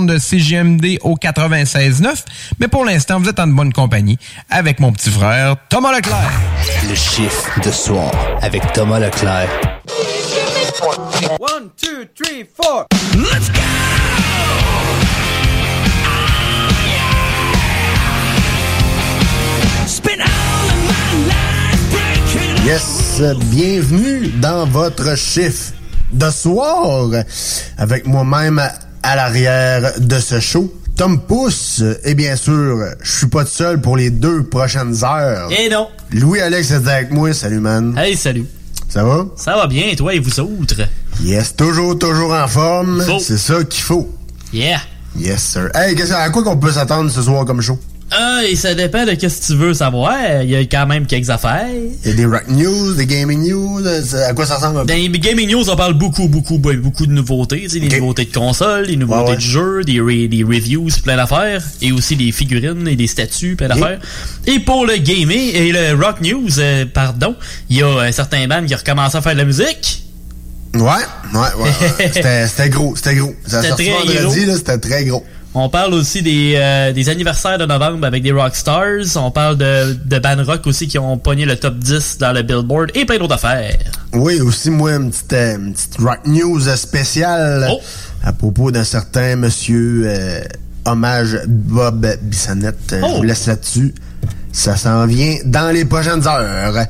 de CGMD au 96.9, mais pour l'instant, vous êtes en bonne compagnie avec mon petit frère Thomas Leclerc. Le chiffre de soir avec Thomas Leclerc. One, two, three, four. Let's go! Yes, bienvenue dans votre chiffre de soir avec moi-même à l'arrière de ce show. Tom Pousse, et bien sûr, je suis pas tout seul pour les deux prochaines heures. Eh non. Louis-Alex est avec moi, salut man. Hey, salut. Ça va? Ça va bien, et toi et vous autres? Yes, toujours, toujours en forme. C'est ça qu'il faut. Yeah. Yes, sir. Hey, qu'est-ce- à quoi qu'on peut s'attendre ce soir comme show? Ah, et ça dépend de qu'est-ce que tu veux savoir. Il y a quand même quelques affaires. Il y a des rock news, des gaming news, euh, à quoi ça ressemble? Dans les Gaming News, on parle beaucoup, beaucoup, beaucoup, beaucoup de nouveautés. Des nouveautés de consoles, des nouveautés Ouais, ouais. de jeux, des, re- des reviews, plein d'affaires. Et aussi des figurines et des statues, plein d'affaires. Et pour le gaming et le rock news, euh, pardon, il y a un certain band qui a recommencé à faire de la musique. Ouais, ouais, ouais. C'était gros, c'était gros. Ça sorti vendredi, là, c'était très gros. On parle aussi des, euh, des anniversaires de novembre avec des rockstars. On parle de, de bands rock aussi qui ont pogné le top 10 dans le Billboard et plein d'autres affaires. Oui, aussi, moi, une petite, euh, une petite rock news spéciale Oh. à propos d'un certain monsieur euh, hommage Bob Bissonnette. Je Oh. vous laisse là-dessus. Ça s'en vient dans les prochaines heures.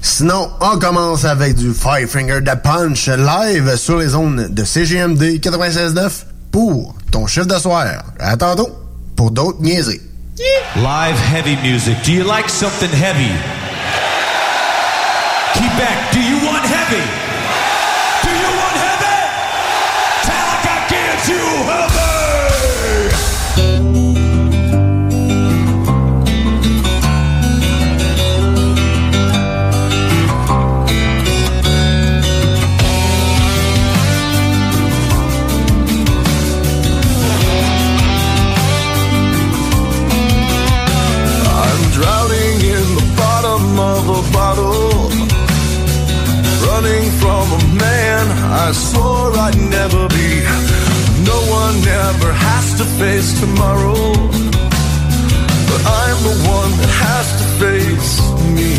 Sinon, on commence avec du Five Finger de Punch live sur les zones de CGMD 96.9 pour ton chiffre de soir. À tantôt pour d'autres niaiseries. Live heavy music. Do you like something heavy? Quebec, do you want heavy? Do you want heavy? Metallica gives you I swore I'd never be. No one ever has to face tomorrow, but I'm the one that has to face me.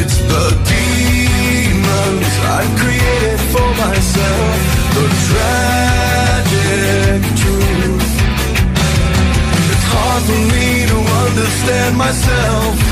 It's the demons I've created for myself, the tragic truth. It's hard for me to understand myself.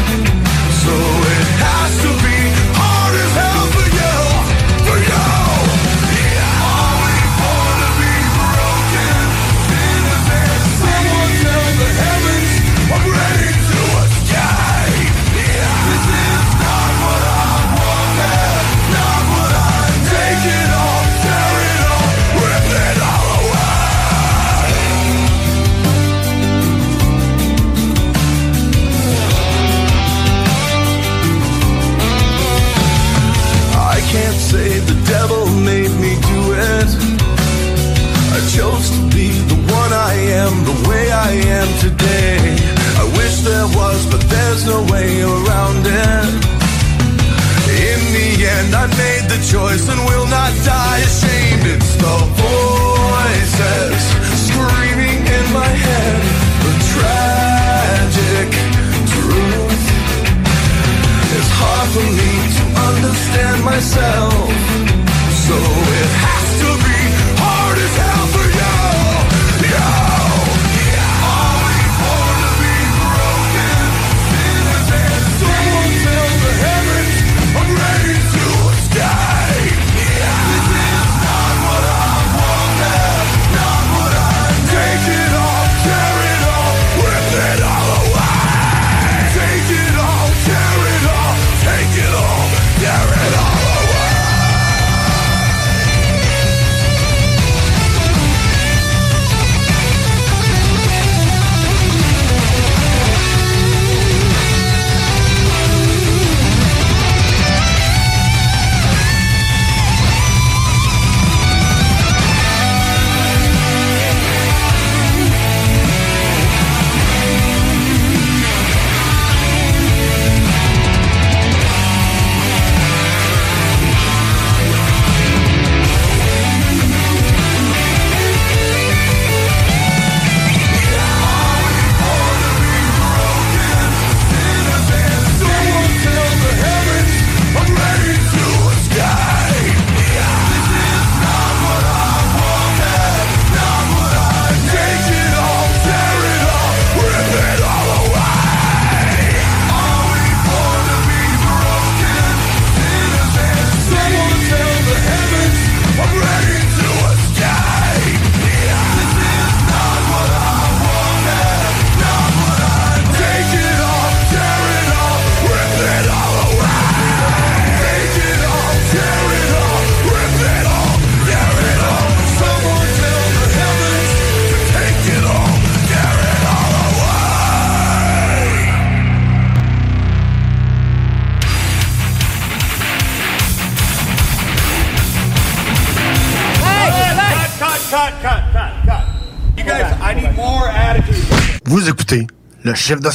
Le chiffre de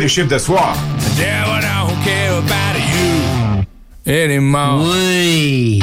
les chiffres de soir. Yeah, but I don't care about you anymore. Oui.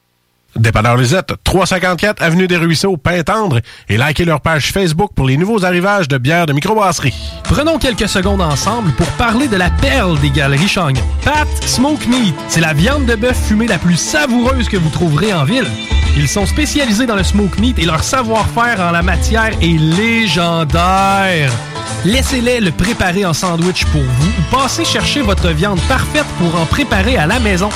Dépanneur Lisette, 354 Avenue des Ruisseaux, Pintendre, et likez leur page Facebook pour les nouveaux arrivages de bières de microbrasserie. Prenons quelques secondes ensemble pour parler de la perle des galeries Chagnon. Pat Smoke Meat, c'est la viande de bœuf fumée la plus savoureuse que vous trouverez en ville. Ils sont spécialisés dans le smoke meat et leur savoir-faire en la matière est légendaire. Laissez-les le préparer en sandwich pour vous ou passez chercher votre viande parfaite pour en préparer à la maison,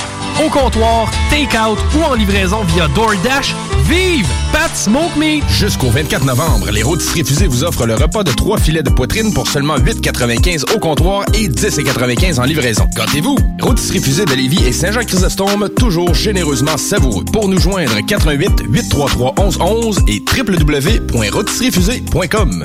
au comptoir, take-out ou en livraison via DoorDash. Vive Pat Smoke Meat! Jusqu'au 24 novembre, les rôtisseries fusées vous offrent le repas de trois filets de poitrine pour seulement 8,95 au comptoir et 10,95 en livraison. Gâtez-vous! Rôtisserie fusée de Lévis et Saint-Jean-Chrysostome, toujours généreusement savoureux. Pour nous joindre, 88 833 1111 et www.rôtisseriefusée.com.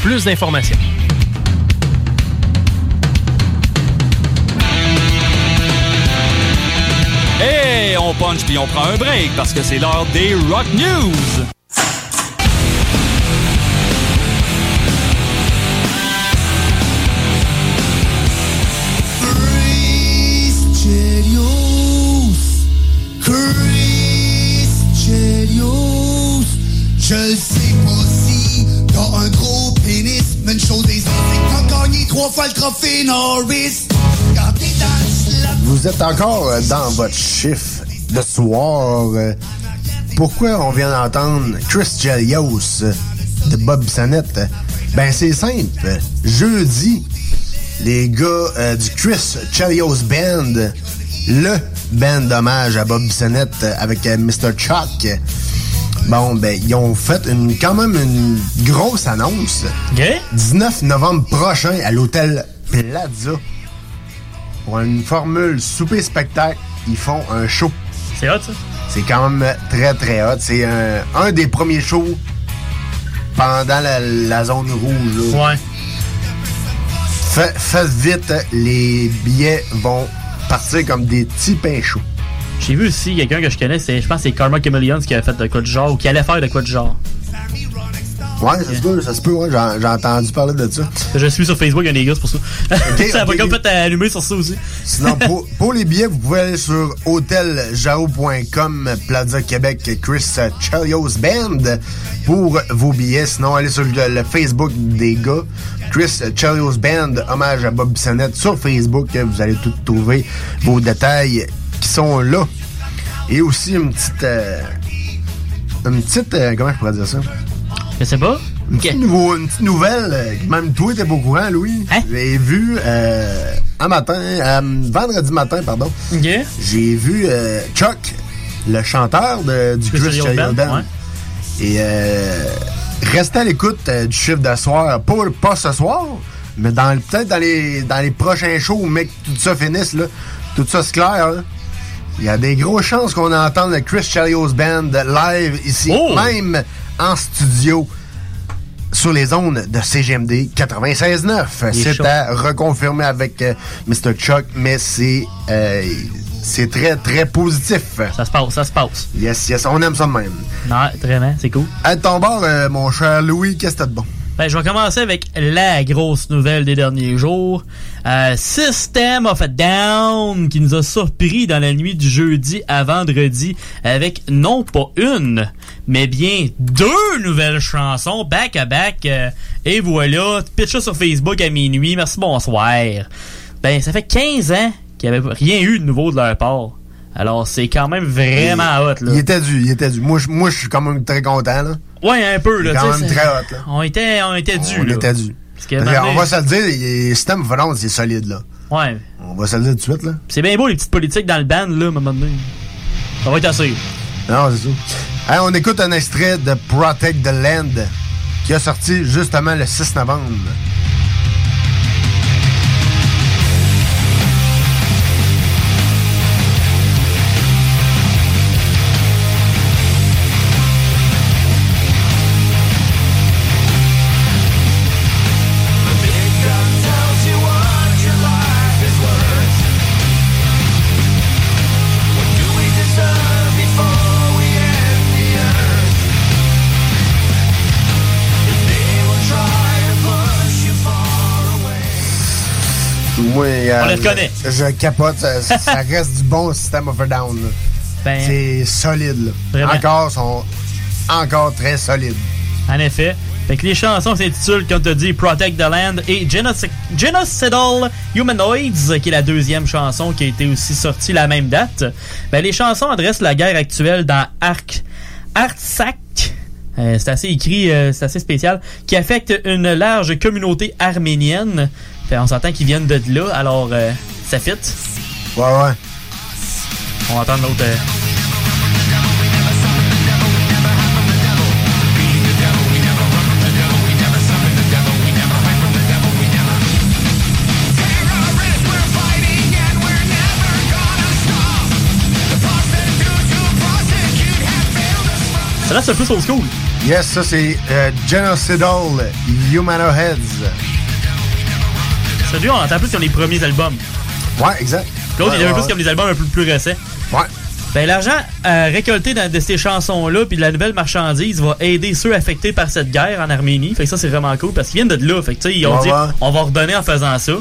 plus d'informations. Hey, on punch puis on prend un break parce que c'est l'heure des Rock News. Vous êtes encore euh, dans votre chiffre de soir. euh, Pourquoi on vient d'entendre Chris Chelios euh, de Bob Bissonnette? Ben, c'est simple. Jeudi, les gars du Chris Chelios Band, le band d'hommage à Bob euh, avec euh, Mr. Chuck, bon, ben, ils ont fait une, quand même une grosse annonce. 19 novembre prochain à l'hôtel Plaza. Pour une formule souper-spectacle, ils font un show. C'est hot, ça? C'est quand même très, très hot. C'est un, un des premiers shows pendant la, la zone rouge. Ouais. faites vite, les billets vont partir comme des petits pains chauds. J'ai vu aussi quelqu'un que je connais, c'est, je pense que c'est Karma Chameleons qui avait fait de quoi de genre, ou qui allait faire de quoi de genre. Ouais, ça se peut, ça se peut, ouais, j'ai entendu parler de ça. Je suis sur Facebook, il y a des gars, c'est pour ça. ça va ok. comme fait allumer sur ça aussi. Sinon, pour, pour les billets, vous pouvez aller sur hoteljao.com, Plaza Québec, Chris Chelios Band pour vos billets. Sinon, allez sur le, le Facebook des gars, Chris Chelios Band, hommage à Bob Bissonnette sur Facebook. Vous allez tout trouver vos détails qui sont là. Et aussi une petite... euh, une petite... euh, comment je pourrais dire ça? Je sais pas. Une petite, nouveau- une petite nouvelle, euh, même toi, t'es pas au courant, Louis. J'ai vu euh, un matin, euh, vendredi matin, pardon. J'ai vu Chuck, le chanteur de, du Chris Band, ouais. Et euh, restez à l'écoute du chiffre de soir. Pas, pas ce soir, mais dans peut-être dans les, dans les prochains shows, que tout ça finisse, là, tout ça se claire. là. Il y a des grosses chances qu'on entende le Chris Chelios Band live ici, Oh! même en studio sur les ondes de CGMD 96.9. Il est C'est à reconfirmer avec euh, Mr. Chuck, mais c'est euh, c'est très, très positif. Ça se passe, ça se passe. Yes, yes, on aime ça de même. Non, vraiment, c'est cool. À ton bord, euh, mon cher Louis, qu'est-ce que t'as de bon? Ben, je vais commencer avec la grosse nouvelle des derniers jours. Euh, System of a Down qui nous a surpris dans la nuit du jeudi à vendredi avec non pas une, mais bien deux nouvelles chansons back à back. Euh, et voilà, pitch sur Facebook à minuit. Merci, bonsoir. Ben, ça fait 15 ans qu'il n'y avait rien eu de nouveau de leur part. Alors, c'est quand même vraiment hot, là. Il était dû, il était dû. Moi, je- moi, je suis quand même très content, là. Ouais, un peu, là. Quand même très hot. On était, on était dû, On là. était dû. Que, on va se le dire, le système Valence, c'est solide, là. Ouais. On va se le dire tout de suite, là. C'est bien beau, les petites politiques dans le band, là, à un moment donné. Ça va être assez. Non, c'est ça. Hey, on écoute un extrait de Protect the Land qui a sorti justement le 6 novembre. On les reconnaît. Je, capote. Ça, ça reste du bon système of a down. Ben, c'est solide. là. Encore, sont encore très solides. En effet. Fait que les chansons s'intitulent, comme tu dit, Protect the Land et Genoci- Genocidal Humanoids, qui est la deuxième chanson qui a été aussi sortie la même date. Ben, les chansons adressent la guerre actuelle dans Arc, Artsakh. Euh, c'est assez écrit, euh, c'est assez spécial, qui affecte une large communauté arménienne. Fait, on s'entend qu'ils viennent de là, alors euh, ça fit. Ouais, ouais. On va entendre l'autre. euh, Celle-là, c'est plus old school. Yes, ça, c'est euh, Genocidal Humanoheads. Celui on entend plus sur les premiers albums. Ouais, exact. L'autre, Ouais, il est un ouais, peu ouais. comme les albums un peu plus récents. Ouais. Ben, l'argent euh, récolté dans, de ces chansons-là, puis de la nouvelle marchandise, va aider ceux affectés par cette guerre en Arménie. Fait que ça, c'est vraiment cool parce qu'ils viennent de là. Fait que, tu sais, ils ont dit, on va redonner en faisant ça.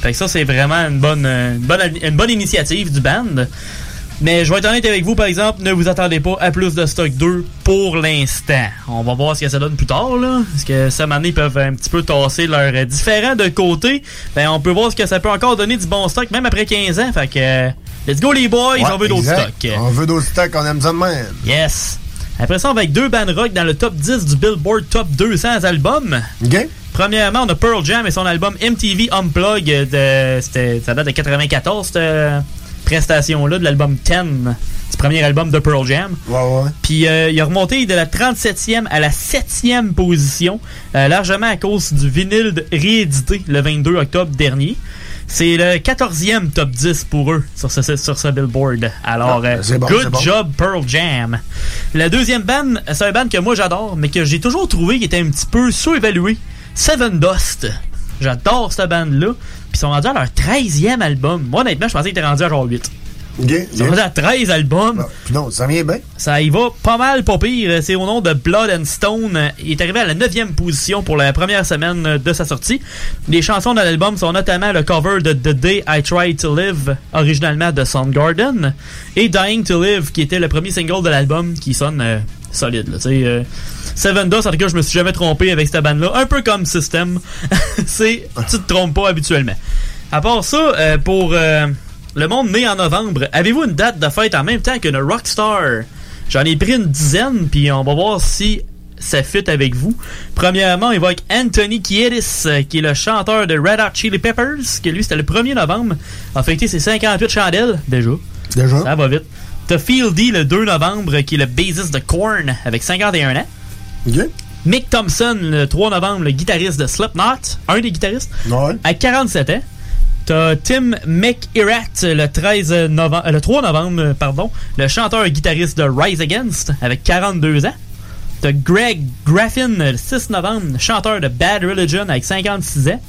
Fait que ça, c'est vraiment une bonne, euh, une bonne, une bonne initiative du band. Mais je vais être honnête avec vous, par exemple, ne vous attendez pas à plus de stock 2 pour l'instant. On va voir ce que ça donne plus tard, là. Parce que cette année, ils peuvent un petit peu tasser leurs euh, différents de côté. Ben, on peut voir ce que ça peut encore donner du bon stock, même après 15 ans. Fait que, euh, let's go les boys, Ouais, on veut d'autres stocks. On veut d'autres stocks, on aime ça de même. Yes. Après ça, on va avec deux bands rock dans le top 10 du Billboard Top 200 albums. OK. Premièrement, on a Pearl Jam et son album MTV Unplug. De, ça date de 94, cette euh, prestation-là, de l'album 10, du premier album de Pearl Jam. Ouais, ouais. Puis euh, il a remonté de la 37e à la 7e position, euh, largement à cause du vinyle réédité le 22 octobre dernier. C'est le 14e top 10 pour eux sur ce, sur ce billboard. Alors, Ah, euh, bon, good bon. job Pearl Jam. La deuxième band, c'est un band que moi j'adore, mais que j'ai toujours trouvé qui était un petit peu sous-évalué. Seven Dust. J'adore cette band-là. Puis ils sont rendus à leur 13e album. Moi, honnêtement, je pensais qu'ils étaient rendus à genre 8. OK. Ils sont rendus à 13 albums. Non, ça vient bien. Ça y va pas mal, pas pire. C'est au nom de Blood and Stone. Il est arrivé à la 9e position pour la première semaine de sa sortie. Les chansons de l'album sont notamment le cover de The Day I Tried to Live, originalement de Soundgarden, et Dying to Live, qui était le premier single de l'album, qui sonne euh, solide. Là, tu sais, euh, Seven Dust, en tout cas, je me suis jamais trompé avec cette bande-là. Un peu comme System. C'est, tu te trompes pas habituellement. À part ça, euh, pour euh, le monde né en novembre, avez-vous une date de fête en même temps qu'une Rockstar? J'en ai pris une dizaine, puis on va voir si ça fit avec vous. Premièrement, il va avec Anthony Kiedis, euh, qui est le chanteur de Red Hot Chili Peppers, que lui, c'était le 1er novembre, a fêté ses 58 chandelles, déjà. Déjà. Ça va vite. T'as D le 2 novembre, qui est le bassiste de Korn, avec 51 ans. OK. Mick Thompson, le 3 novembre, le guitariste de Slipknot, un des guitaristes, Ouais. à 47 ans. T'as Tim McIrat le 13 novembre, le 3 novembre, euh, pardon, le chanteur et guitariste de Rise Against avec 42 ans. T'as Greg Graffin le 6 novembre, chanteur de Bad Religion avec 56 ans.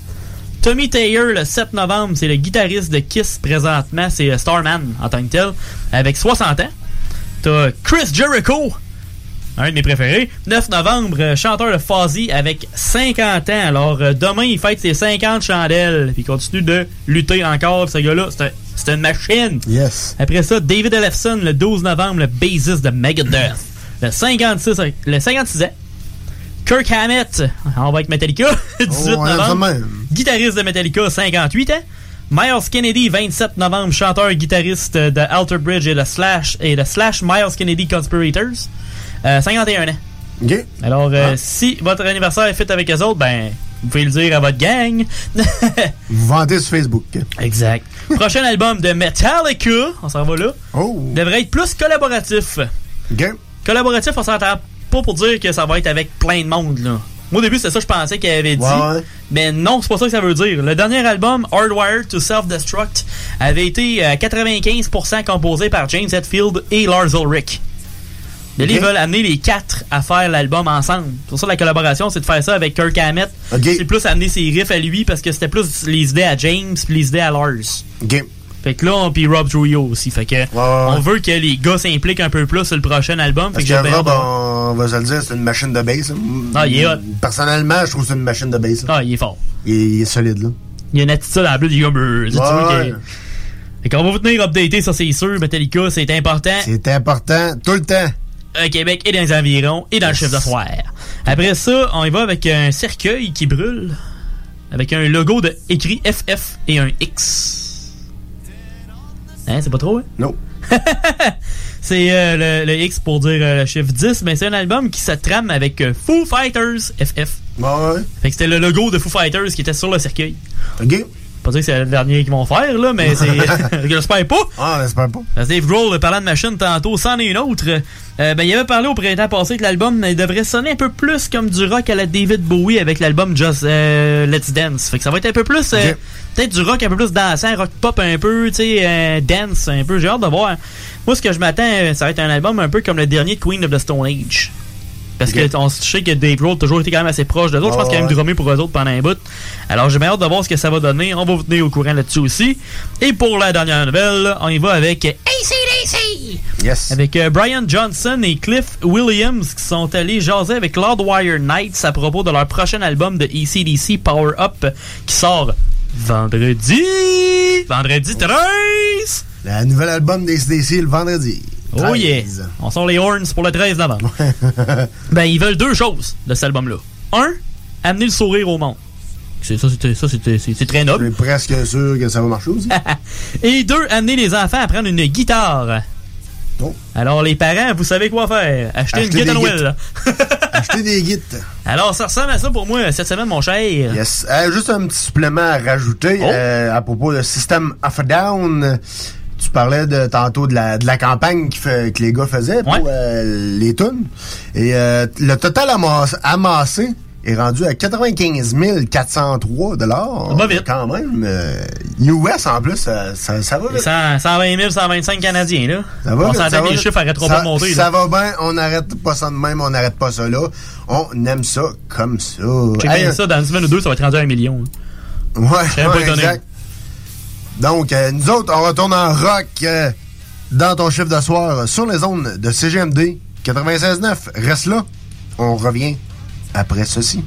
Tommy Taylor le 7 novembre, c'est le guitariste de Kiss présentement, c'est euh, Starman en tant que tel, avec 60 ans. T'as Chris Jericho un de mes préférés. 9 novembre, euh, chanteur de Fozzy avec 50 ans. Alors, euh, demain, il fête ses 50 chandelles. Puis il continue de lutter encore. Ce gars-là, c'est un- c'est une machine. Yes. Après ça, David Ellefson, le 12 novembre, le bassiste de Megadeth. Le 56, le 56 ans. Kirk Hammett, on va avec Metallica, 18 Oh, on aime ça de novembre. Guitariste de Metallica, 58 ans. Miles Kennedy, 27 novembre, chanteur et guitariste de Alter Bridge et le Slash, et le Slash Miles Kennedy Conspirators, euh, 51 ans. OK. Alors, euh, si votre anniversaire est fait avec eux autres, ben, vous pouvez le dire à votre gang. Vous vendez sur Facebook. Exact. Prochain album de Metallica, on s'en va là, devrait être plus collaboratif. Collaboratif, on s'entend pas pour dire que ça va être avec plein de monde. Là. Moi, au début, c'est ça que je pensais qu'il avait dit. Ouais. Mais non, c'est pas ça que ça veut dire. Le dernier album, Hardwired to Self-Destruct, avait été à 95% composé par James Hetfield et Lars Ulrich. Mais là, ils veulent amener les quatre à faire l'album ensemble. C'est pour ça la collaboration, c'est de faire ça avec Kirk Hammett. C'est plus amener ses riffs à lui parce que c'était plus les idées à James puis les idées à Lars. Fait que là, on- puis Rob Trujillo aussi. Fait que on veut que les gars s'impliquent un peu plus sur le prochain album. Fait que que Rob, on va se le dire, c'est une machine de bass. Ah, il est hot. Personnellement, je trouve que c'est une machine de bass. Ah, il est fort. Il, est- il est solide, là. Il y a une attitude euh, tu vois Ouais. que- Fait qu'on va vous tenir updaté, ça c'est sûr. Metallica, c'est important. C'est important, tout le temps. à Québec et dans les environs et dans le chef de soir. Après ça, on y va avec un cercueil qui brûle. Avec un logo de écrit FF et un X. Hein, c'est pas trop, hein? Non. c'est euh, le, le X pour dire euh, le chiffre 10, mais c'est un album qui se trame avec euh, Foo Fighters FF. Ouais, Fait que c'était le logo de Foo Fighters qui était sur le cercueil. OK. Pas dire que c'est le dernier qu'ils vont faire, là, mais c'est. J'espère pas. Ah, j'espère pas. Parce que Dave Grohl, parlant de machine tantôt, c'en est une autre. Euh, ben, il avait parlé au printemps passé que l'album devrait sonner un peu plus comme du rock à la David Bowie avec l'album Just euh, Let's Dance. Fait que ça va être un peu plus. euh. Peut-être du rock un peu plus dansant, rock pop un peu, tu sais, euh, dance un peu. J'ai hâte de voir. Moi, ce que je m'attends, ça va être un album un peu comme le dernier de Queen of the Stone Age. Parce que on je sais que Dave Grohl a toujours été quand même assez proche de autres. je pense qu'il a même drummé pour eux autres pendant un bout. Alors j'ai bien hâte de voir ce que ça va donner. On va vous tenir au courant là-dessus aussi. Et pour la dernière nouvelle, on y va avec ACDC! Yes. Avec euh, Brian Johnson et Cliff Williams qui sont allés jaser avec Lordwire Nights à propos de leur prochain album de ACDC Power Up qui sort vendredi. Vendredi 13! Le nouvel album des CDC le vendredi. Oh yeah! 13. On sort les horns pour le 13 novembre. ben, ils veulent deux choses de cet album-là. Un, amener le sourire au monde. C'est ça, c'est très noble. Je suis presque sûr que ça va marcher aussi. Et deux, amener les enfants à prendre une guitare. Oh. Alors, les parents, vous savez quoi faire? Acheter une guitare Noël. Acheter des guides. Alors, ça ressemble à ça pour moi cette semaine, mon cher. Yes. Euh, juste un petit supplément à rajouter Oh. euh, à propos de System of a Down. Tu parlais de tantôt de la, de la campagne fait- que les gars faisaient pour euh, les tunes. Et euh, le total amass- amassé est rendu à 95 403 dollars. Va vite. Quand même. euh, US en plus, ça, ça, ça va vite. 100 120 000, 125 Canadiens, là. Ça va on s'entend que les chiffres arrêteront Ça- pas de monter. Ça là. va bien, on n'arrête pas ça de même, on n'arrête pas ça là. On aime ça comme ça. Check Hey, bien ça, dans une semaine ou deux, ça va être rendu à un million. Ouais, pas ouais, étonné. exact. Donc, euh, nous autres, on retourne en rock euh, dans ton chiffre de soir euh, sur les zones de CGMD 96.9. Reste là, on revient après ceci.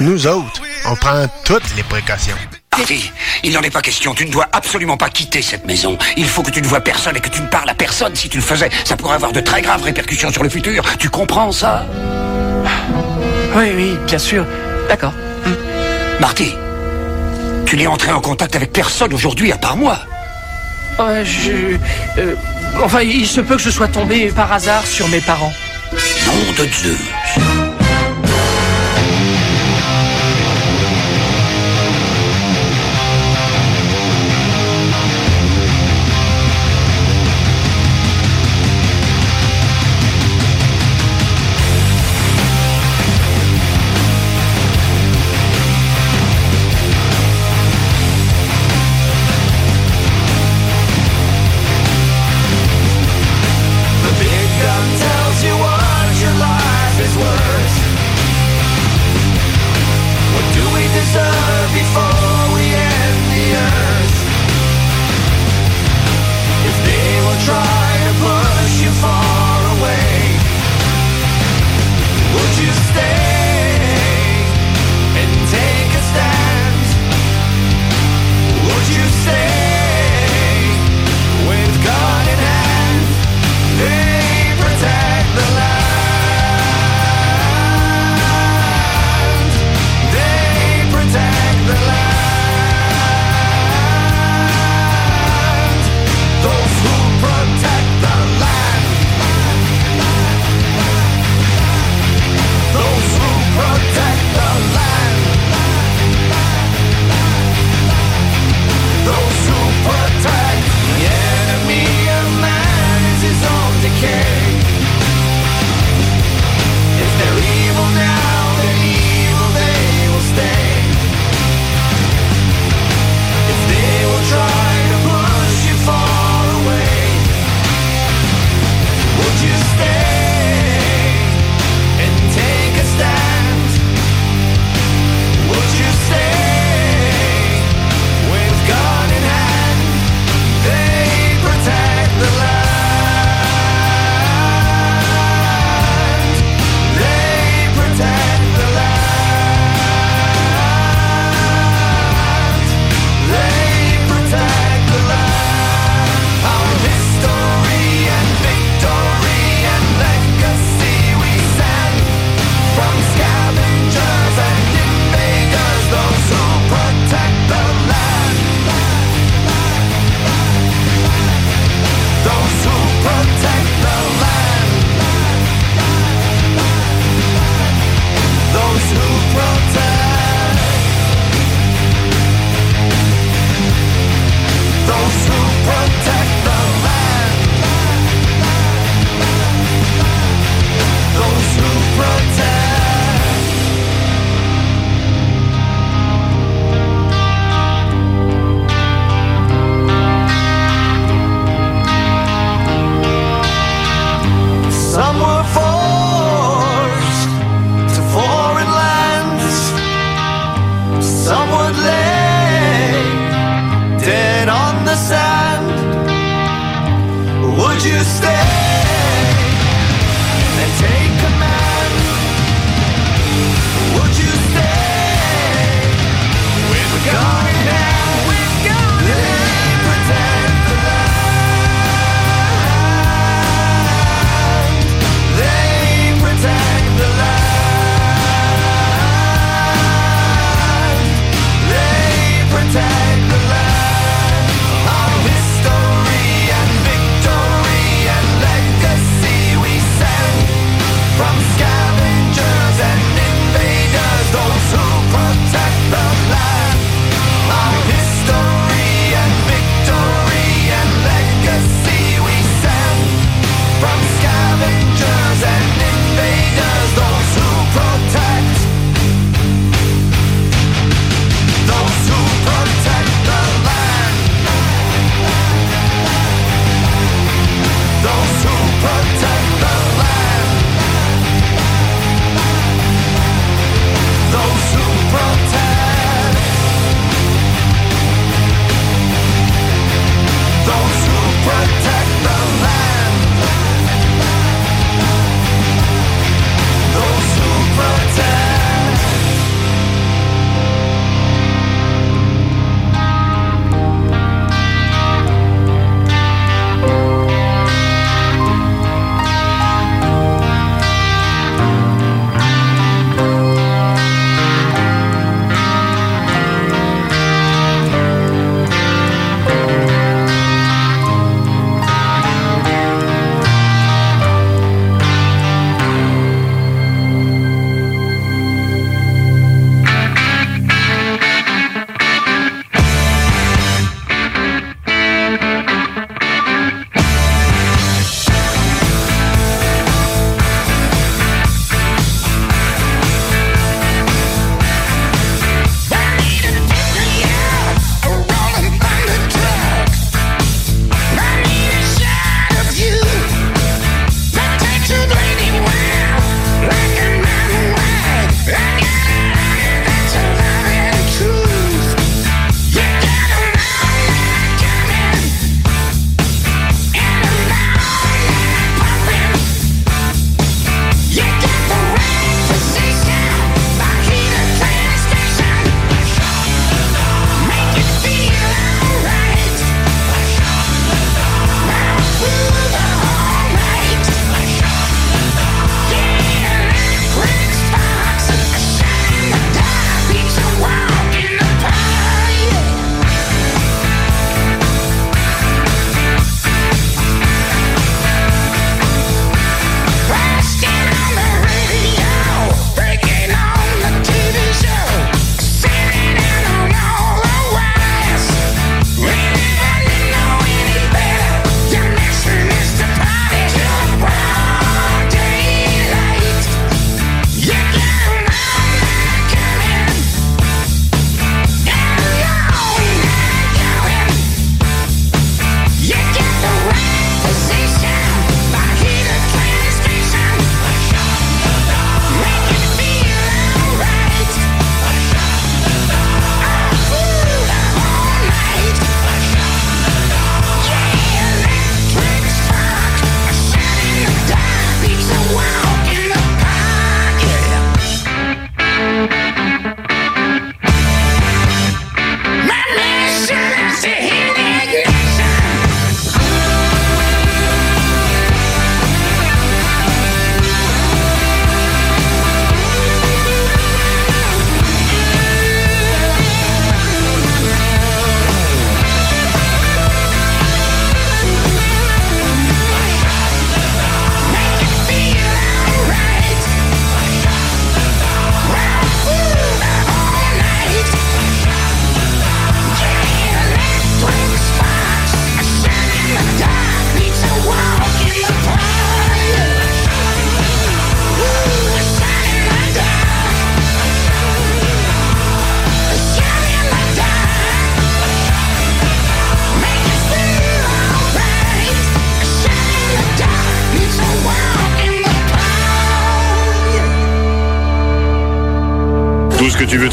Nous autres, on prend toutes les précautions. Marty, il n'en est pas question. Tu ne dois absolument pas quitter cette maison. Il faut que tu ne vois personne et que tu ne parles à personne. Si tu le faisais, ça pourrait avoir de très graves répercussions sur le futur. Tu comprends ça? Oui, oui, bien sûr. D'accord. Marty, tu n'es entré en contact avec personne aujourd'hui à part moi. Euh, je... euh, enfin, il se peut que je sois tombé par hasard sur mes parents. Nom de Zeus.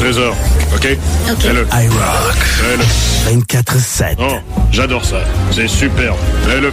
Trésor. OK? OK. Fais-le. iRock. Fais-le. 24-7. Oh, j'adore ça. C'est superbe. Fais-le.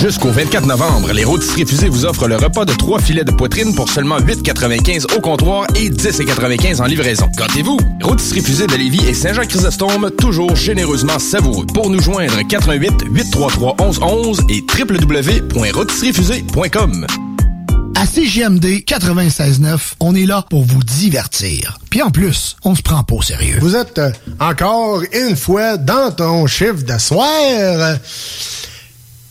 Jusqu'au 24 novembre, les rôtisseries fusées vous offrent le repas de trois filets de poitrine pour seulement 8,95 au comptoir et 10,95 en livraison. Gâtez-vous! Rôtisserie fusée de Lévis et Saint-Jean-Chrysostome, toujours généreusement savoureux. Pour nous joindre, 88 833 1111 et www.rôtisseriefusée.com. À CGMD 96.9, on est là pour vous divertir. Puis en plus, on se prend pas au sérieux. Vous êtes euh, encore une fois dans ton chiffre de soir.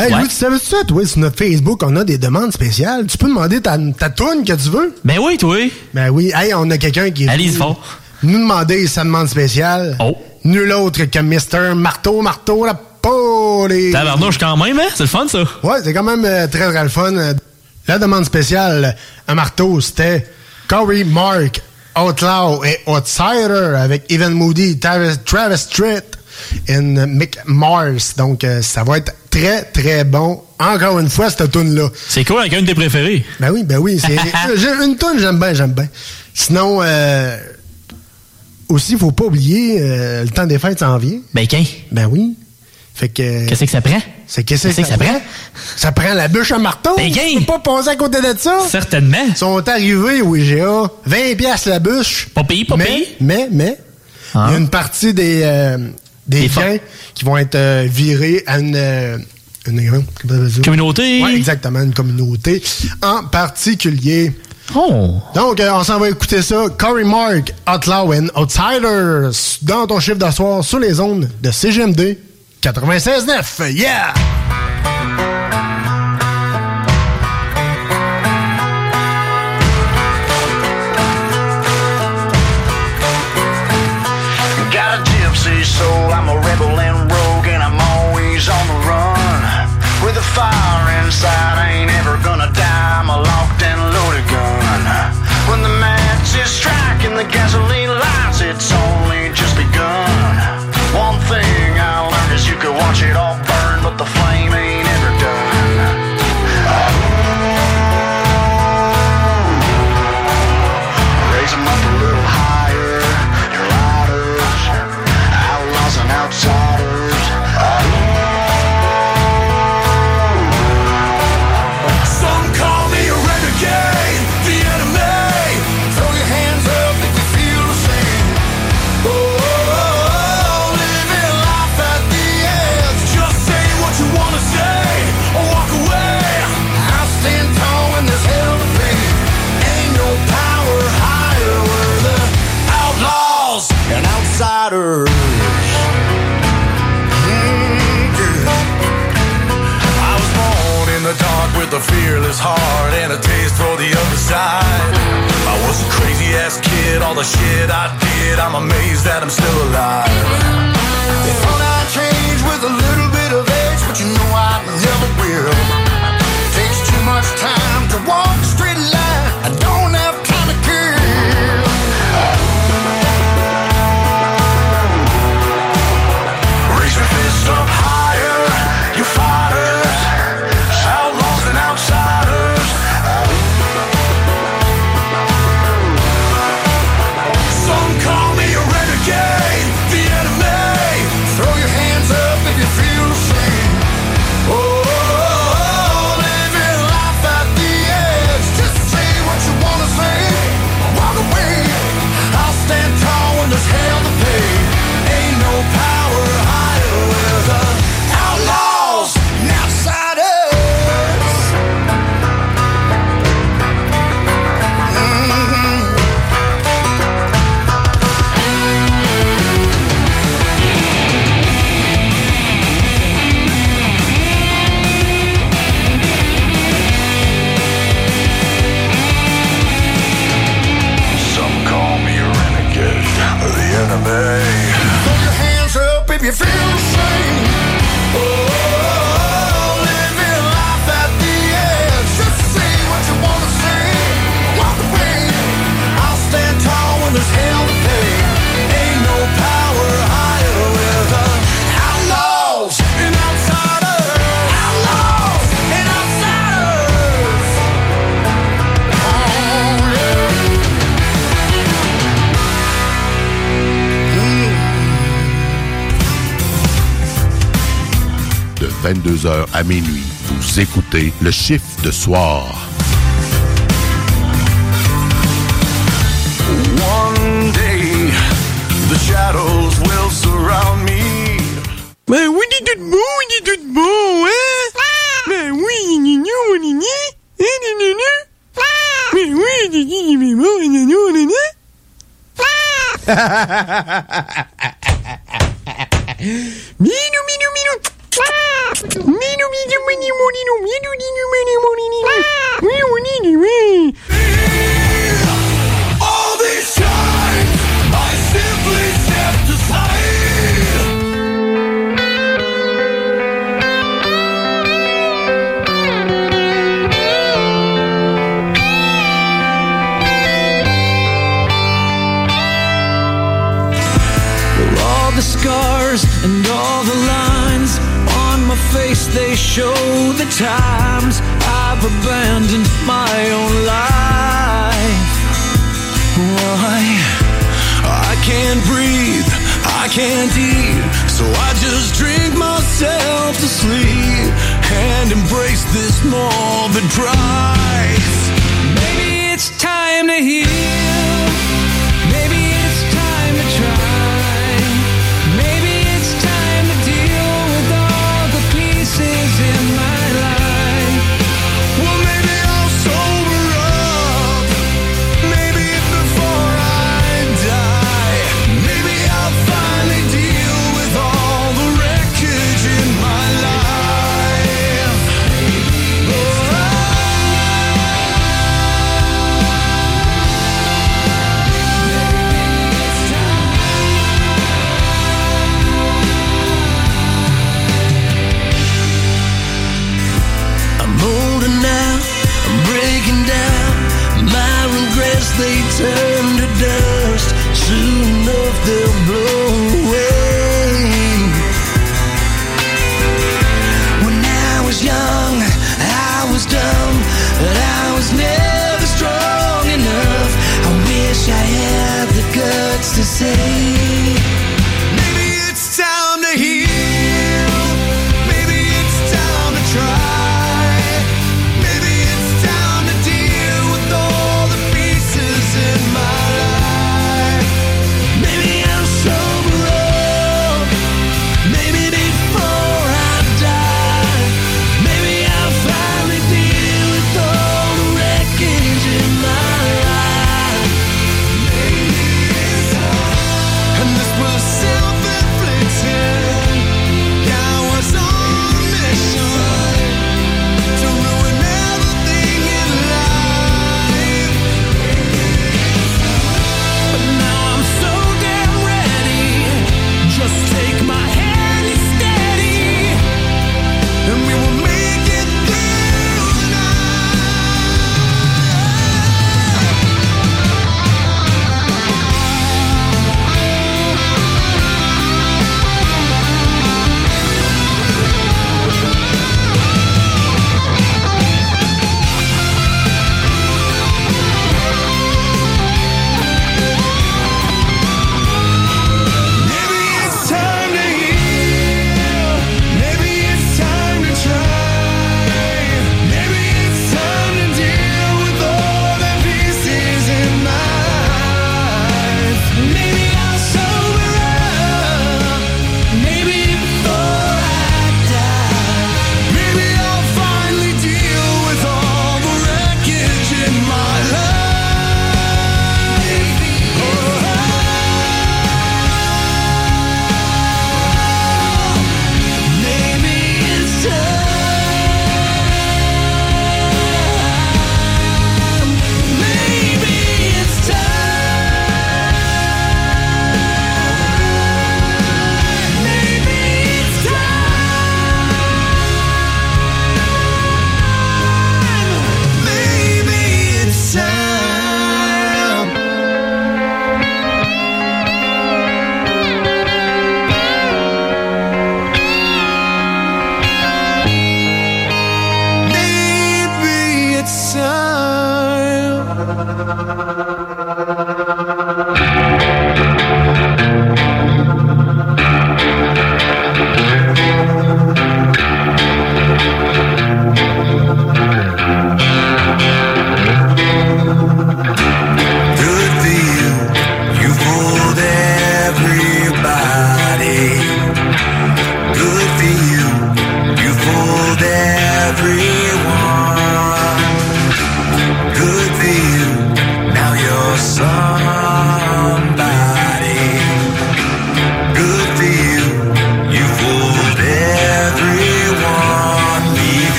Hey, Ouais. Louis, tu savais ça, toi, sur notre Facebook, on a des demandes spéciales. Tu peux demander ta, ta toune que tu veux? Ben oui, toi. Ben oui. Hey, on a quelqu'un qui fort. nous demander sa demande spéciale. Oh. Nul autre que Mr. Marteau, Marteau, la Poli. Tabarnouche quand même, hein? C'est le fun, ça. Ouais, c'est quand même euh, très, très le fun. La demande spéciale à Marteau, c'était Corey Mark, Outlaw et Outsider avec Evan Moody, Travis, Travis Tritt et Mick Mars. Donc, euh, ça va être très, très bon. Encore une fois, cette tune-là. C'est cool avec un de tes préférés? Ben oui, ben oui. une tune, j'aime bien, j'aime bien. Sinon, euh, aussi, faut pas oublier, euh, le temps des fêtes s'en vient. Ben, qu'un. Ben oui. Fait que. Qu'est-ce que ça prend? C'est qu'est-ce Qu'est-ce que ça, prend? Ça prend la bûche à marteau. Ben, tu peux pas passer à côté de ça. Certainement. Ils sont arrivés au IGA. 20 piastres la bûche. Pas payé, pas mais, payé? mais, mais, Ah. il y a une partie des, euh, des gains qui vont être euh, virés à une, euh, une? Communauté. Ouais, exactement, une communauté en particulier. Oh. Donc, euh, on s'en va écouter ça. Corey Mark, Outlaw and Outsiders, dans ton chiffre de soir sur les ondes de CGMD 96.9. Yeah! Soul, I'm a rebel and rogue, and I'm always on the run. With a fire inside, I ain't ever gonna die. I'm a locked and loaded gun. When the matches strike and the gasoline with a fearless heart and a taste for the other side. I was a crazy ass kid, all the shit I did, I'm amazed that I'm still alive. They thought I'd change with a little bit of age, but you know I never will. Takes too much time to walk 22h à minuit. Vous écoutez le chiffre de soir. One day, the shadows will surround me. Oui, il hein? Oui, il est est. Hein, oui, il est il est.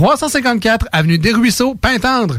354 Avenue des Ruisseaux, Pintendre.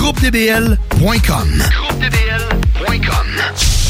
GroupeDBL.com. GroupeDBL.com.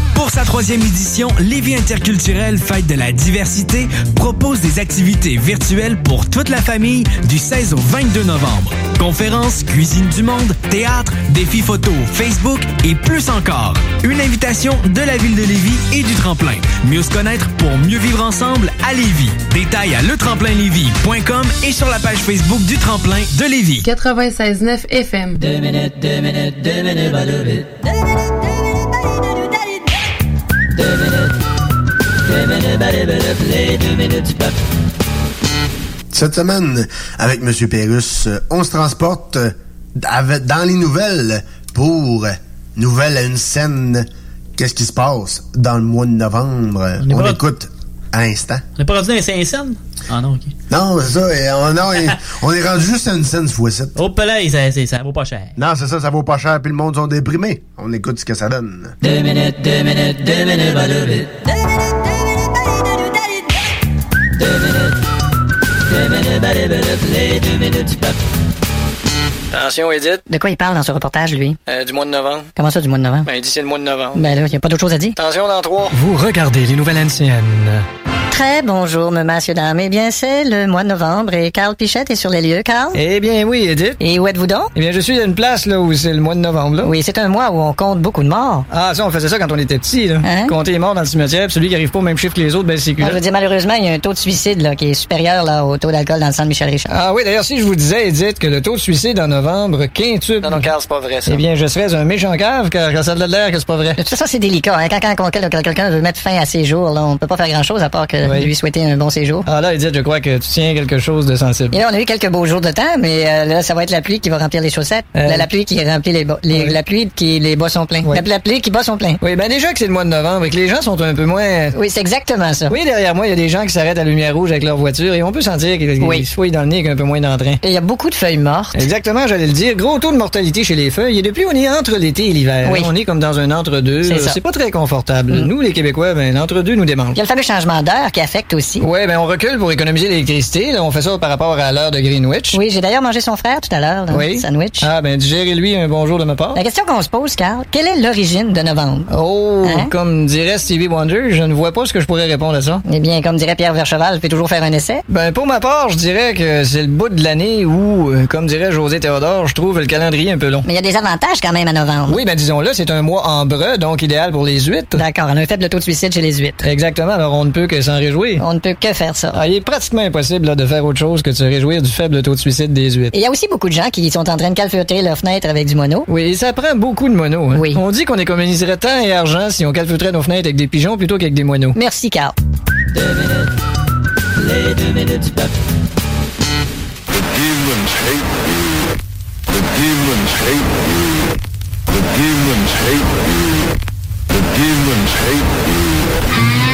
Pour sa troisième édition, Lévis Interculturel Fête de la diversité propose des activités virtuelles pour toute la famille du 16 au 22 novembre. Conférences, cuisine du monde, théâtre, défis photo, Facebook et plus encore. Une invitation de la ville de Lévis et du tremplin. Mieux se connaître pour mieux vivre ensemble à Lévis. Détails à letremplinlévis.com et sur la page Facebook du tremplin de Lévis. 96.9 FM. Deux minutes, deux minutes, deux minutes, deux minutes. Deux minutes, deux minutes, les deux minutes du peuple. Cette semaine, avec M. Pérus, on se transporte dans les nouvelles pour euh, nouvelle à une scène. Qu'est-ce qui se passe dans le mois de novembre? On, écoute à l'instant. On n'est pas rendu dans les Saint-Saëns? Ah non, ok. Non, c'est ça. on, non, et on est rendu juste à une scène ce fois-ci. Hop là, ça, ça, ça vaut pas cher. Non, c'est ça, ça vaut pas cher, puis le monde sont déprimés. On écoute ce que ça donne. Deux minutes, deux minutes, deux minutes, bah, deux minutes. Deux minutes, deux minutes, bah, deux minutes, les deux minutes du peuple. Attention, Edith. De quoi il parle dans ce reportage, lui? Euh, du mois de novembre. Comment ça, du mois de novembre? Ben, il dit c'est le mois de novembre. Ben là, il n'y a pas d'autre chose à dire. Attention dans trois. Vous regardez les nouvelles anciennes. Très bonjour, monsieur, dame. Eh bien, c'est le mois de novembre et Carl Pichette est sur les lieux, Carl? Eh bien, oui, Edith. Et où êtes-vous donc? Eh bien, je suis à une place là où c'est le mois de novembre. Là. Oui, c'est un mois où on compte beaucoup de morts. Ah, ça, on faisait ça quand on était petit. Là. Hein? Compter les morts dans le cimetière, puis celui qui arrive pas au même chiffre que les autres, ben c'est Ah, je veux dire, malheureusement, il y a un taux de suicide là, qui est supérieur là, au taux d'alcool dans le centre Michel Richard. Ah oui, d'ailleurs, si je vous disais, Edith, que le taux de suicide en novembre quintuple... Non, non, Carl, c'est pas vrai, ça. Eh bien, je serais un méchant cave, car ça a de l'air que c'est pas vrai. De toute façon, c'est délicat. Hein? Quand, quand, quand quel- quelqu'un veut mettre fin à ses jours, là, on peut pas faire grand-chose à part que Oui. lui souhaiter un bon séjour. Ah là, Edith, je crois que tu tiens quelque chose de sensible. Et là, on a eu quelques beaux jours de temps, mais euh, là, ça va être la pluie qui va remplir les chaussettes. Euh. La, la pluie qui remplit les, les la pluie qui les bas sont pleins. Oui. La, la pluie qui bas sont pleins. Oui, ben déjà que c'est le mois de novembre et que les gens sont un peu moins... Oui, c'est exactement ça. Oui, derrière moi, il y a des gens qui s'arrêtent à la lumière rouge avec leur voiture et on peut sentir qu'ils Oui. se fouillent dans le nez avec un peu moins d'entrain. Et il y a beaucoup de feuilles mortes. Exactement, j'allais le dire. Gros taux de mortalité chez les feuilles. Et depuis, on est entre l'été et l'hiver. Oui. On est comme dans un entre-deux. C'est pas très confortable. Mm. Nous, les Québécois, ben, l'entre-deux nous démange. Il y a le fameux changement qui affecte aussi. Ouais, ben, on recule pour économiser l'électricité. On fait ça par rapport à l'heure de Greenwich. Oui, j'ai d'ailleurs mangé son frère tout à l'heure, Oui. sandwich. Ah, ben, digérez-lui un bonjour de ma part. La question qu'on se pose, Carl, quelle est l'origine de novembre? Oh, Hein? comme dirait Stevie Wonder, je ne vois pas ce que je pourrais répondre à ça. Eh bien, comme dirait Pierre Vercheval, je peux toujours faire un essai. Ben, pour ma part, je dirais que c'est le bout de l'année où, euh, comme dirait José Théodore, je trouve le calendrier un peu long. Mais il y a des avantages quand même à novembre. Oui, ben disons-le, c'est un mois en breu, donc idéal pour les huîtres. D'accord, on a un faible taux de suicide chez les huîtres. Exactement, alors on ne peut que s'en réjouir. On ne peut que faire ça. Ah, il est pratiquement impossible là, de faire autre chose que de se réjouir du faible taux de suicide des huîtres. Et il y a aussi beaucoup de gens qui sont en train de calfeutrer leurs fenêtres avec du mono. Oui, et ça prend beaucoup de monos. hein. Oui. On dit qu'on économiserait temps et argent si on calfeutrait nos fenêtres avec des pigeons plutôt qu'avec des moineaux. Merci, Carl. Deux minutes, les deux minutes du peuple. The demons hate you. The demons hate you. The demons hate you. The demons hate you.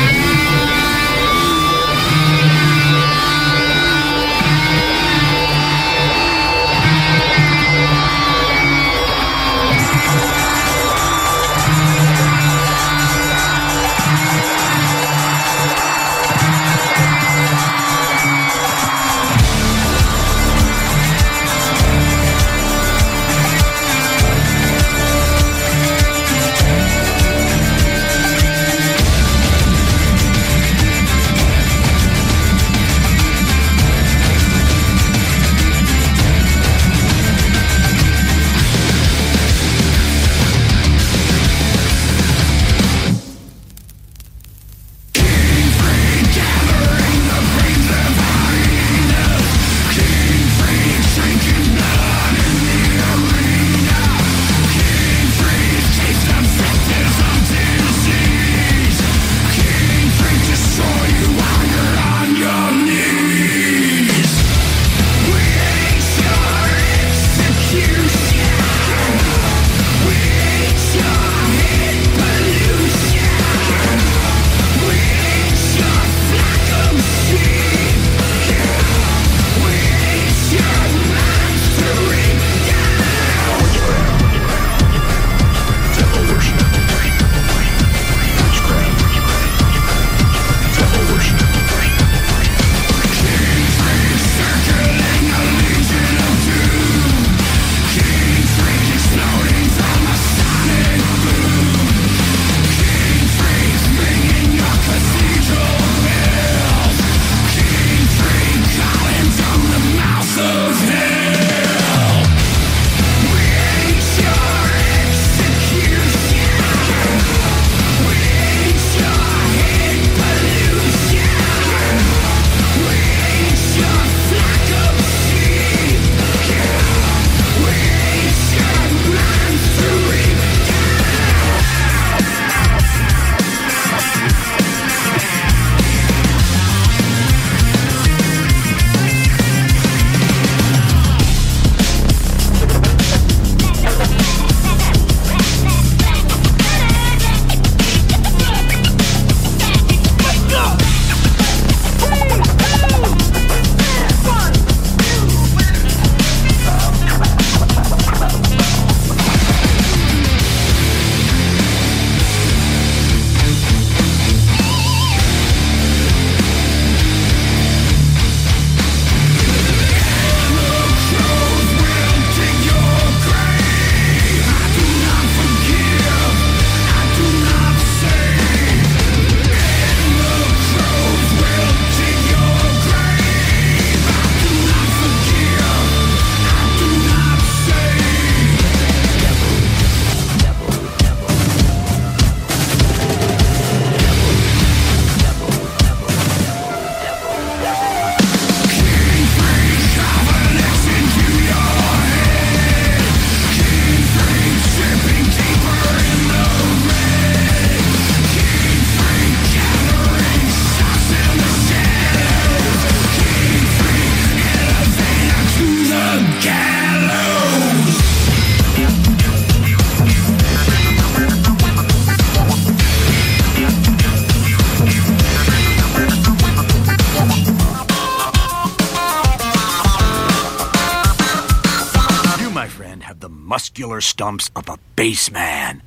stumps of a bass man.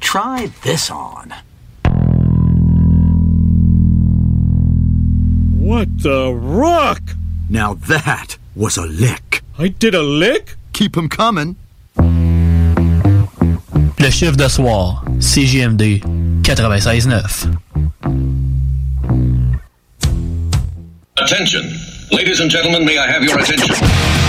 Try this on. What the rock? Now that was a lick. I did a lick? Keep 'em coming. Le chiffre de soir, CGMD 96.9. Attention. Ladies and gentlemen, may I have your attention?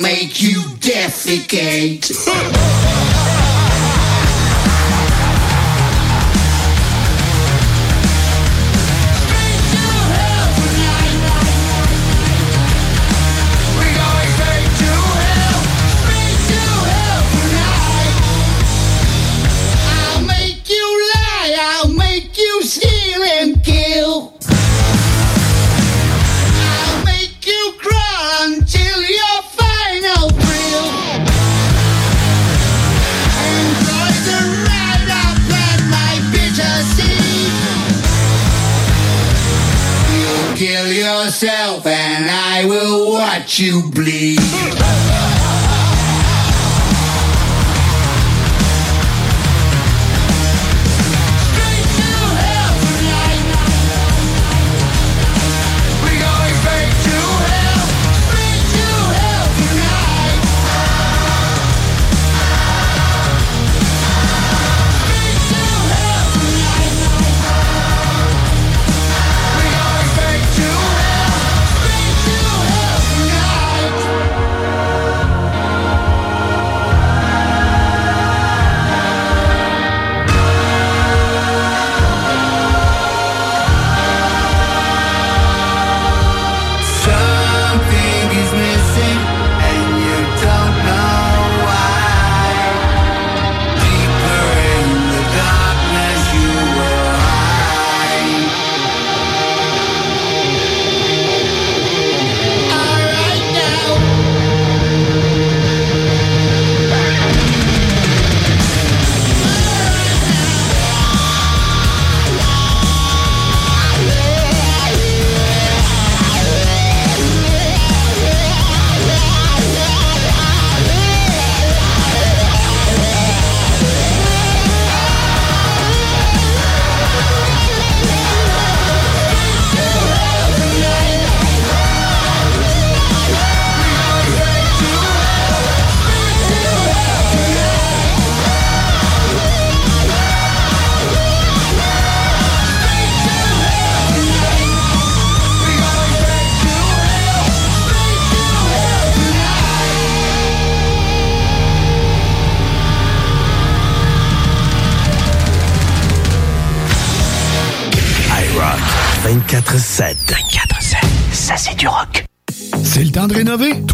Make you defecate. you bleed.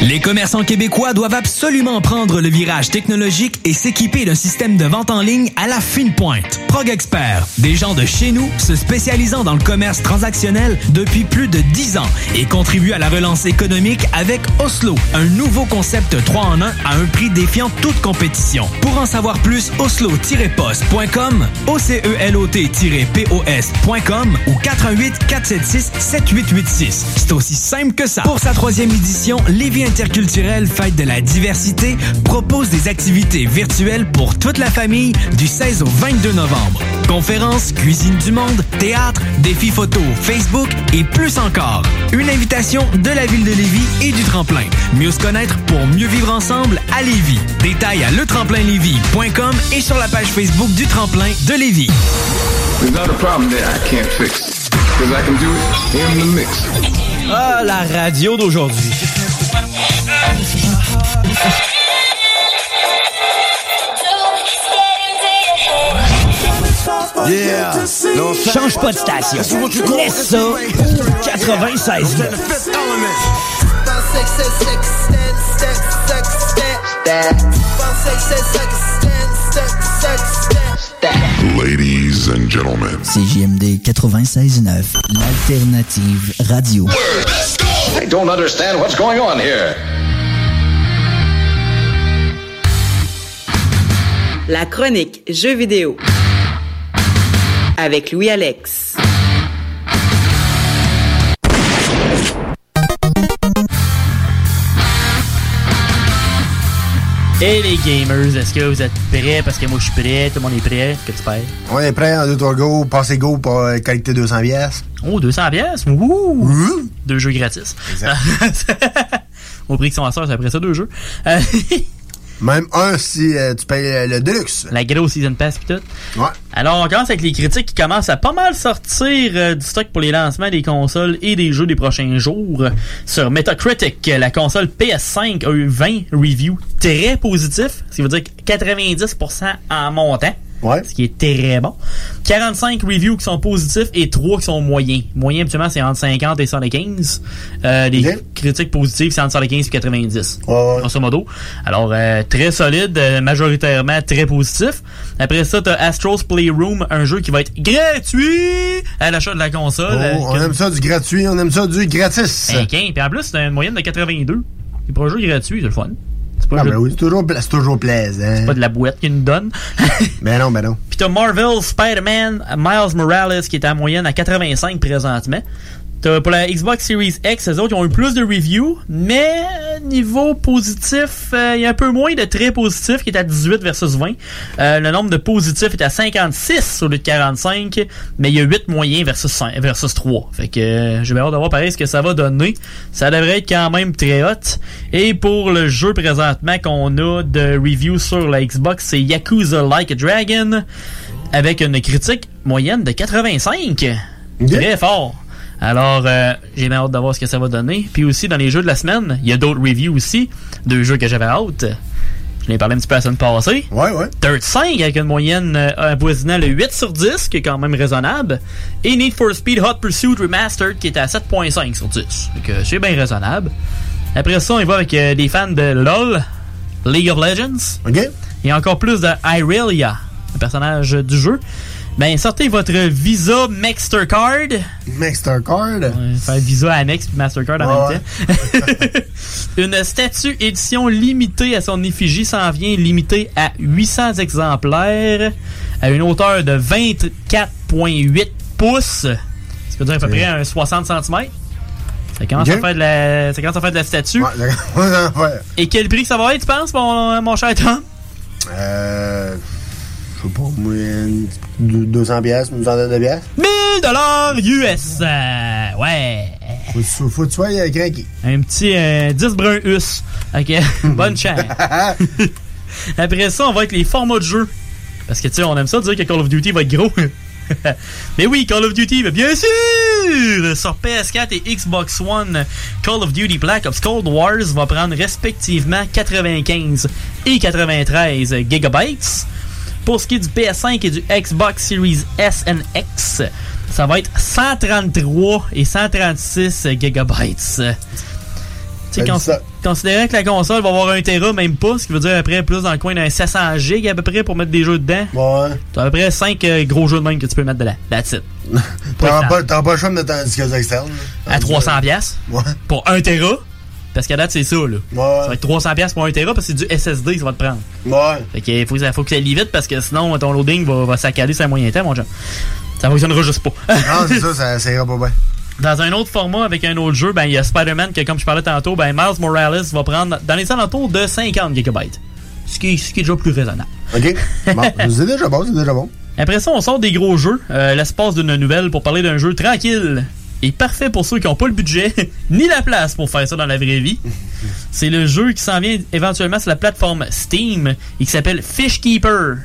Les commerçants québécois doivent absolument prendre le virage technologique et s'équiper d'un système de vente en ligne à la fine pointe. Prog Expert, des gens de chez nous se spécialisant dans le commerce transactionnel depuis plus de 10 ans et contribuent à la relance économique avec Oslo, un nouveau concept 3 en 1 à un prix défiant toute compétition. Pour en savoir plus, oslo-post.com, OCELOT-POS.com ou 418 476 7886. C'est aussi simple que ça. Pour sa troisième édition, Lévis Interculturel Fête de la diversité propose des activités virtuelles pour toute la famille du 16 au 22 novembre. Conférences, cuisine du monde, théâtre, défis photo, Facebook et plus encore. Une invitation de la ville de Lévis et du tremplin. Mieux se connaître pour mieux vivre ensemble à Lévis. Détails à letremplinlévis.com et sur la page Facebook du tremplin de Lévis. There's not a problem Yeah. Change pas de station. Laisse ça. 96. Ladies and gentlemen. CJMD 96.9, l'alternative radio. I don't understand what's going on here. La chronique Jeux vidéo avec Louis Alex. Et les gamers, est-ce que vous êtes prêts? Parce que moi, je suis prêt. Tout le monde est prêt. Que tu payes? On est prêt en 2 3 go, passez go pour euh, collecter 200 pièces. Oh, 200 pièces? Ouh! Deux jeux gratis. Au prix qu'ils sont à ça, c'est après ça deux jeux. Même un si euh, tu payes euh, le Deluxe. La grosse Season Pass pis tout. Ouais. Alors, on commence avec les critiques qui commencent à pas mal sortir euh, du stock pour les lancements des consoles et des jeux des prochains jours. Sur Metacritic, la console PS5 a eu 20 reviews très positifs, ce qui veut dire 90% en montant. Ouais. Ce qui est très bon. 45 reviews qui sont positifs et 3 qui sont moyens. Moyen, habituellement, c'est entre 50 et 115. Euh, les critiques positives, c'est entre 115 et 90. Grosso modo. Alors, euh, très solide, euh, majoritairement très positif. Après ça, t'as Astro's Playroom, un jeu qui va être gratuit à l'achat de la console. Oh, Euh, on aime ça du gratuit, on aime ça du gratis. Ben, quin. Puis en plus, c'est une moyenne de 82. C'est pas un jeu gratuit, c'est le fun. C'est pas, Ah, ben oui, c'est toujours, pla- c'est toujours plaisant. c'est pas de la boîte qu'ils nous donnent. Ben non, ben non. Puis t'as Marvel Spider-Man Miles Morales qui est en moyenne à 85 présentement. T'as pour la Xbox Series X, les autres ils ont eu plus de reviews, mais niveau positif, euh, il y a un peu moins de très positifs qui est à 18 versus 20. Euh, le nombre de positifs est à 56 au lieu de 45, mais il y a 8 moyens versus 5, versus 3. Fait que euh, j'ai hâte de voir pareil ce que ça va donner. Ça devrait être quand même très hot. Et pour le jeu présentement qu'on a de review sur la Xbox, c'est Yakuza Like a Dragon avec une critique moyenne de 85. Très fort. Alors, euh, j'ai bien hâte de voir ce que ça va donner. Puis aussi, dans les jeux de la semaine, il y a d'autres reviews aussi, deux jeux que j'avais hâte. Je l'ai parlé un petit peu la semaine passée. Ouais, ouais. Dirt 5 avec une moyenne euh, avoisinant le 8 sur 10, qui est quand même raisonnable. Et Need for Speed Hot Pursuit Remastered qui est à 7.5 sur 10. Donc, euh, c'est bien raisonnable. Après ça, on y va avec euh, des fans de LOL, League of Legends. OK. Et encore plus de Irelia, le personnage du jeu. Ben, sortez votre Visa Mastercard. Mastercard? Ouais, faire Visa Amex puis Mastercard en Ouais, même temps. Une statue édition limitée à son effigie s'en vient limitée à 800 exemplaires à une hauteur de 24,8 pouces. Ça veut dire à peu près un 60 cm. Ça commence, à faire de la, ça commence à faire de la statue. Ouais, Et quel prix que ça va être, tu penses, mon, mon cher Tom? Euh. Je sais pas, moi, une- deux- 200 pièces, une centaine de pièces. 1000 dollars US. Euh, ouais. Faut, faut que tu sois euh, craqué. Un petit euh, 10 brun us. Ok, bonne chance. Après ça, on va avec les formats de jeu. Parce que tu sais, on aime ça dire que Call of Duty va être gros. Mais oui, Call of Duty, mais bien sûr! Sur PS4 et Xbox One, Call of Duty Black Ops Cold Wars va prendre respectivement 95 et 93 gigabytes. Pour ce qui est du PS5 et du Xbox Series S and X, ça va être 133 et 136 gigabytes. Tu sais, Ben, cons- ça- considérant que la console va avoir un Tera, même pas, ce qui veut dire après plus dans le coin d'un 700 GB à peu près pour mettre des jeux dedans. Ouais. T'as à peu près 5 gros jeux de même que tu peux mettre dedans. That's it. T'auras pas, pas le choix de mettre un disque externe. À 300 pièces Ouais. pour 1 Tera. Parce qu'à date, c'est ça, là. Ouais. Ça va être 300 pièces pour 1 Tera parce que c'est du SSD, ça va te prendre. Ouais. Fait que faut, que ça- faut que ça aille vite parce que sinon, ton loading va, va saccader sur un moyen temps, mon genre. Ça fonctionnera juste pas. Non, c'est ça, ça, ça ira pas bien. Dans un autre format avec un autre jeu, ben il y a Spider-Man que comme je parlais tantôt, ben Miles Morales va prendre dans les alentours de 50 GB. Ce qui, ce qui est déjà plus raisonnable. OK. Bon, c'est déjà bon, c'est déjà bon. Après ça, on sort des gros jeux. Euh, L'espace d'une nouvelle pour parler d'un jeu tranquille et parfait pour ceux qui n'ont pas le budget ni la place pour faire ça dans la vraie vie. C'est le jeu qui s'en vient éventuellement sur la plateforme Steam et qui s'appelle Fishkeeper.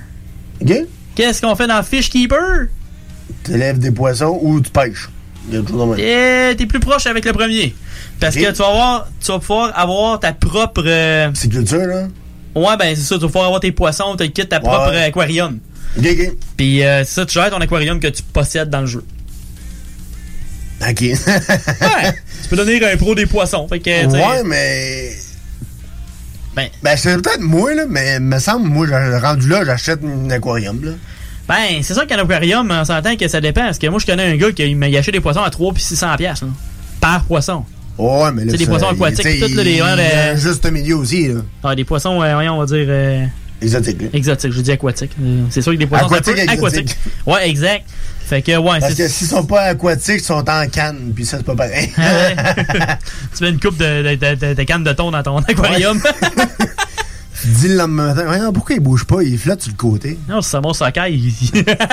OK. Qu'est-ce qu'on fait dans Fishkeeper? Tu élèves des poissons ou tu pêches. Dans Eh, T'es plus proche avec le premier. Parce que tu vas, avoir, tu vas pouvoir avoir ta propre. euh, C'est culture, là? Ouais, ben c'est ça, tu vas pouvoir avoir tes poissons, tu quittes ta propre Ouais. euh, aquarium. OK, OK. Puis euh, c'est ça, tu gères ton aquarium que tu possèdes dans le jeu. OK. Ouais, tu peux devenir un pro des poissons. Fait que, ouais, mais. Ben, ben c'est peut-être moi, là, mais me semble, moi, j'ai- rendu là, j'achète un aquarium, là. Ben, c'est sûr qu'un aquarium, on s'entend que ça dépend. Parce que moi, je connais un gars qui m'a acheté des poissons à 3 puis 600 pièces par poisson. Ouais, mais là. C'est des poissons aquatiques, toutes, là, les- ouais, un juste milieu aussi, là. Ah, des poissons, euh, voyons, on va dire. euh, Exotique, là. Exotiques, je dis aquatiques. C'est sûr que des poissons. Aquatiques, peu exotiques. Ouais, exact. Fait que, ouais, Parce que s'ils sont pas aquatiques, ils sont en canne, puis ça, c'est pas pareil. tu mets une coupe de, de, de- de- cannes de thon dans ton aquarium. Tu dis le lendemain matin, pourquoi il bouge pas? Il flotte sur le côté. Non, c'est mon Sakai.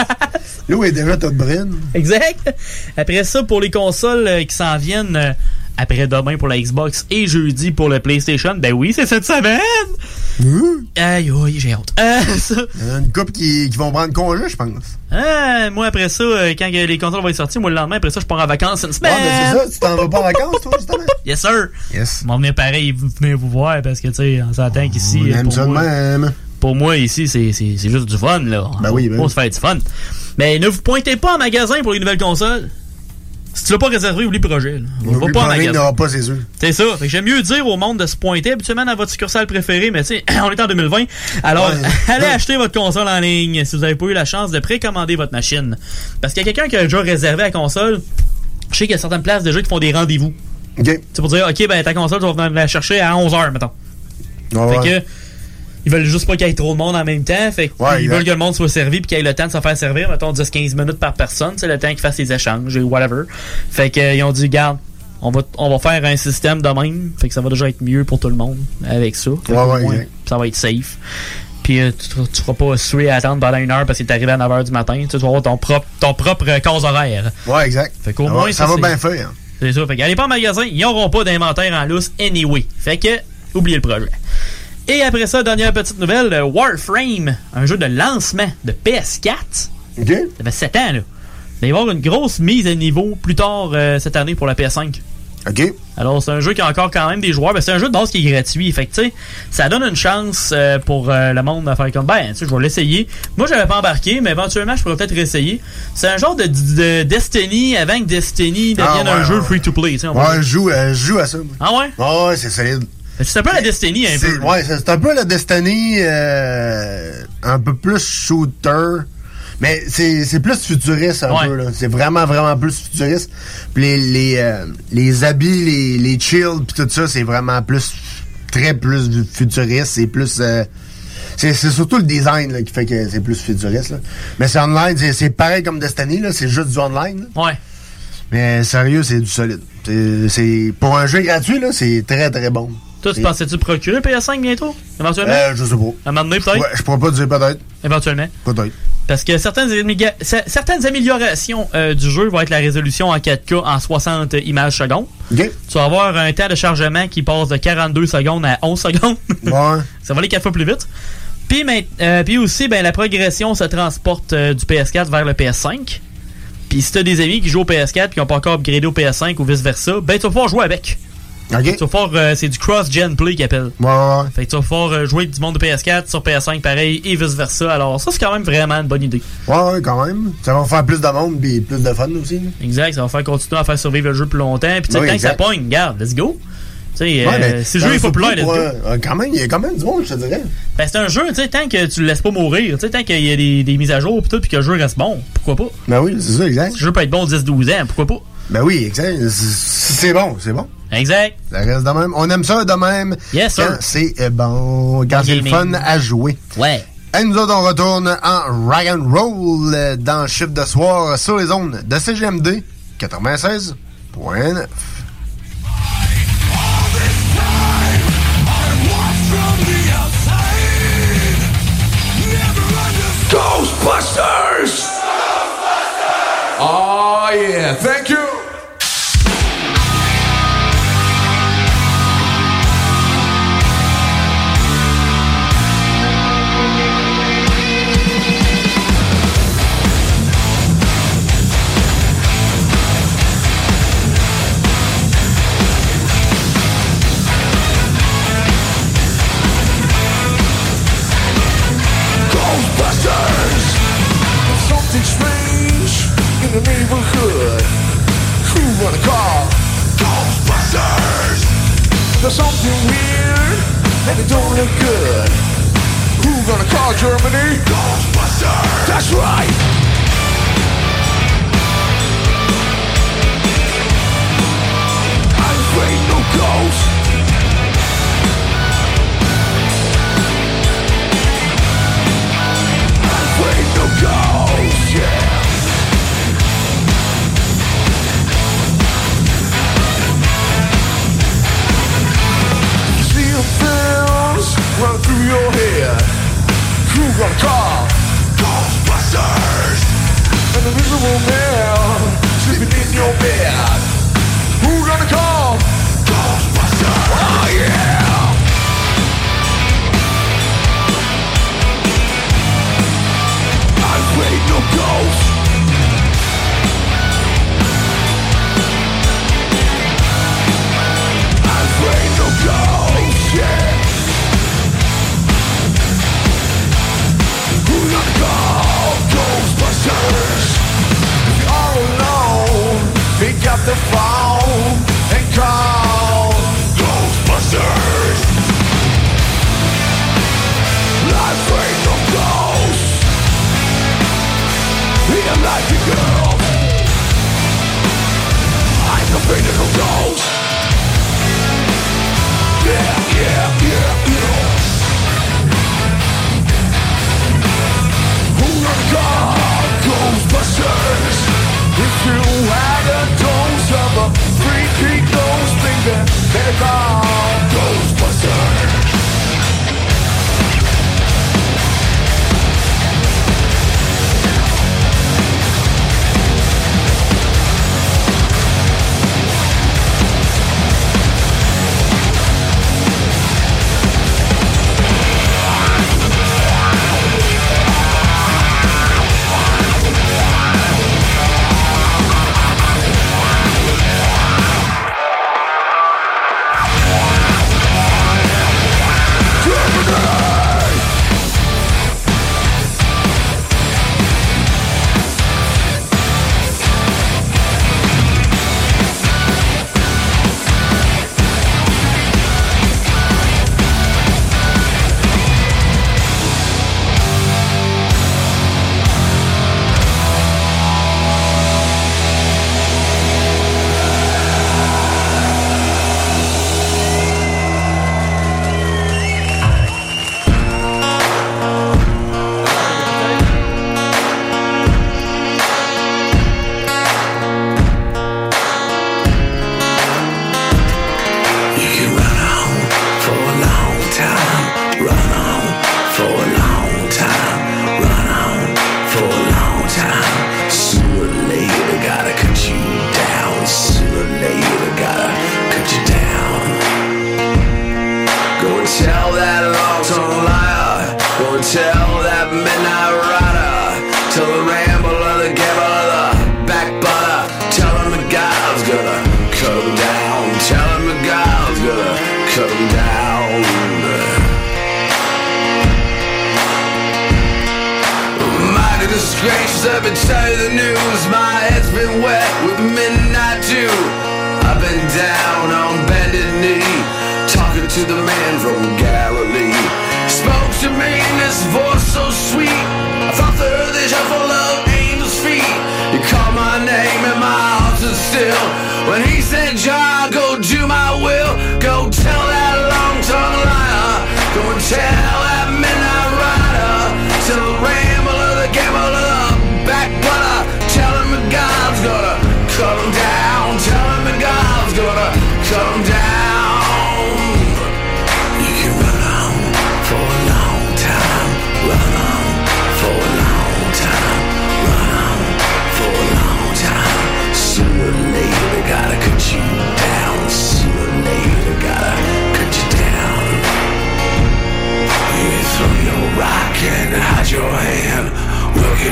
L'eau est déjà toute brune. Exact. Après ça, pour les consoles euh, qui s'en viennent euh, après demain pour la Xbox et jeudi pour le PlayStation, ben oui, c'est cette semaine. Aïe, aïe, j'ai honte. Euh, ça. A une couple qui, qui vont prendre congé, je pense. Euh, moi, après ça, euh, quand les consoles vont être sorties, moi, le lendemain, après ça, je pars en vacances une semaine. C'est ça, tu t'en vas pas en vacances, toi, justement? Yes, sir. Yes. Ils vont venir pareil, venir vous voir parce que, tu sais, on s'entend qu'ici. On euh, aime pour ça moi- même. Pour moi, ici, c'est c'est- c'est juste du fun, là. Ben oui, ben On se fait du fun. Mais ne vous pointez pas en magasin pour les nouvelles consoles. Si tu l'as pas réservé, oublie le projet. là. On va Oublie pas en pas, il magasin. n'aura pas, c'est sûr. C'est ça. J'aime mieux dire au monde de se pointer habituellement dans votre succursale préférée, mais tu sais, on est en 2020. Alors, Ouais. allez acheter votre console en ligne si vous avez pas eu la chance de précommander votre machine. Parce qu'il y a quelqu'un qui a déjà réservé la console. Je sais qu'il y a certaines places déjà qui font des rendez-vous. OK. C'est pour dire, OK, ben ta console, tu vas venir la chercher à 11h, mettons. Ouais, Fait que ils veulent juste pas qu'il y ait trop de monde en même temps. Fait que Ouais, ils veulent que le monde soit servi puis qu'il y ait le temps de se faire servir, mettons 10-15 minutes par personne, c'est le temps qu'ils fassent les échanges et whatever. Fait que euh, ils ont dit garde, on va on va faire un système de même, fait que ça va déjà être mieux pour tout le monde avec ça. Ouais, ouais, moins, ça va être safe. Puis euh, tu, tu feras pas suer à attendre pendant une heure parce qu'il est arrivé à 9h du matin. Tu vas avoir ton propre ton propre euh, horaire. Ouais, exact. Fait qu'au Ça moins va- ça va bien faire. c'est ça. Fait qu'allez pas en magasin, ils n'auront pas d'inventaire en lousse anyway. Fait que, oubliez le projet. Et après ça, dernière petite nouvelle, euh, Warframe, un jeu de lancement de PS4. OK. Ça fait 7 ans, là. Il va y avoir une grosse mise à niveau plus tard euh, cette année pour la PS5. OK. Alors, c'est un jeu qui a encore quand même des joueurs. mais c'est un jeu de base qui est gratuit. Fait que, ça donne une chance euh, pour euh, le monde à faire comme, ben, je vais l'essayer. Moi, j'avais pas embarqué, mais éventuellement, je pourrais peut-être réessayer. C'est un genre de, de Destiny avant que Destiny devienne Ah, ouais, un jeu ouais. free-to-play. Ouais, je joue, euh, joue à ça. Ah ouais? Ouais, ouais, c'est solide. C'est un peu la Destiny, un peu. Ouais, c'est un peu la Destiny euh, un peu plus shooter. Mais c'est plus futuriste un Ouais. peu. C'est vraiment, vraiment plus futuriste. Puis les, les, euh, les habits, les, les chills, puis tout ça, c'est vraiment plus, très plus futuriste. C'est plus... euh, c'est surtout le design là, qui fait que c'est plus futuriste. Là. Mais c'est online, c'est- pareil comme Destiny, c'est juste du online. là. Ouais. Mais sérieux, c'est du solide. C'est- Pour un jeu gratuit, c'est très très bon. Toi, tu pensais-tu procurer le PS5 bientôt? Éventuellement? Euh, je sais pas. À un moment donné, peut-être? Ouais, je pourrais pas dire peut-être. Éventuellement. Peut-être. Parce que certaines, certaines améliorations euh, du jeu vont être la résolution en 4K en 60 images secondes. Tu vas avoir un temps de chargement qui passe de 42 secondes à 11 secondes. Ouais. Ça va aller 4 fois plus vite. Puis, euh, puis aussi, ben, la progression se transporte euh, du PS4 vers le PS5. Puis si t'as des amis qui jouent au PS4 et qui n'ont pas encore upgradé au PS5 ou vice-versa, ben tu vas pouvoir jouer avec. Tu vas pouvoir, euh, c'est du cross-gen play qu'ils appellent. Ouais, ouais, ouais. Fait que tu vas pouvoir euh, jouer du monde de PS4 sur PS5 pareil et vice-versa. Alors ça, c'est quand même vraiment une bonne idée. Ouais, ouais, quand même. Ça va faire plus de monde puis plus de fun aussi. Exact, ça va faire continuer à faire survivre le jeu plus longtemps. Puis tu sais, tant exact. que ça pogne, regarde, let's go. Tu sais, Ouais, euh, si le jeu let's pour, go. euh, quand même, il y a quand même du monde, je te dirais. Ben, c'est un jeu, tu sais, tant que tu le laisses pas mourir, tu sais, tant qu'il y a des, des mises à jour pis tout, pis que le jeu reste bon, pourquoi pas? Ben oui, c'est ça, exact. Le jeu peut être bon 10-12 ans, pourquoi pas? Ben oui, exact. C'est bon, c'est bon. Exact. Ça reste de même. On aime ça de même. Yes, quand sir. c'est euh, bon, quand c'est le fun à jouer. Ouais. Et nous autres, on retourne en rock and roll euh, dans le chiffre de soir sur les zones de CGMD 96.9. Ghostbusters! Oh, yeah. Thank you. There's something weird and it don't look good. Who gonna call Germany? Ghostbusters! That's right! I'm afraid no ghosts.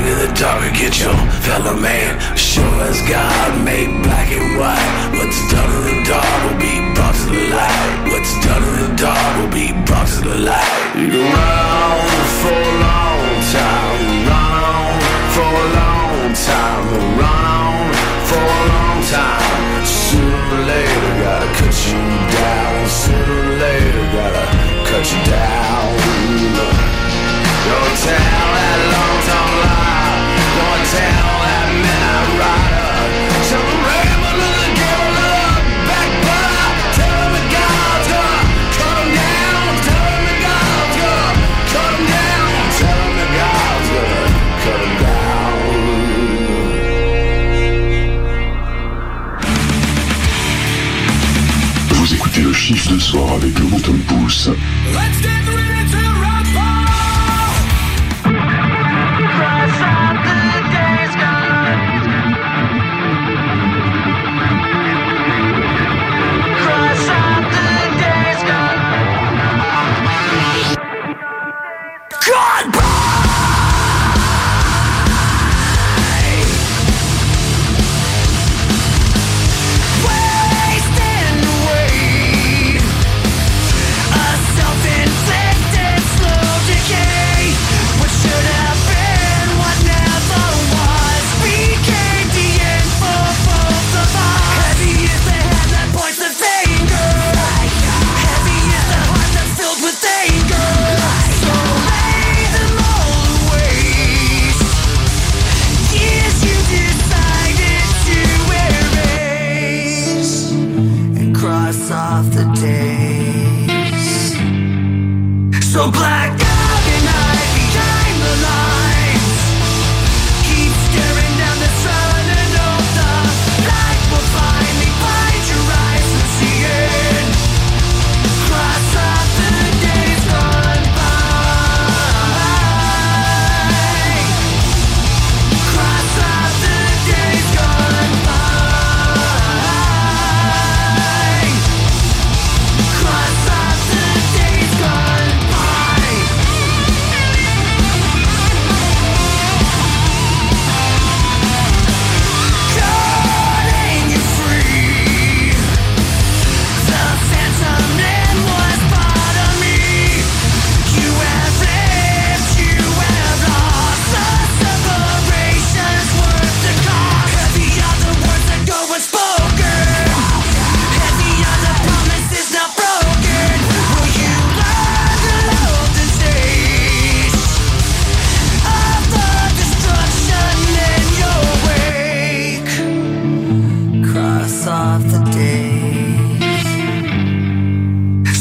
in the dark and get your fellow man. Sure as God made black and white. What's done in the dark will be brought to the light. What's done in the dark will be brought to the light. You go round for a long time, run on for a long time, run on for a long time. Sooner or later, gotta cut you down. Sooner or later, gotta cut you down. Don't tell that long, time lie. chiffre de soir avec le bouton de pouce.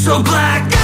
So black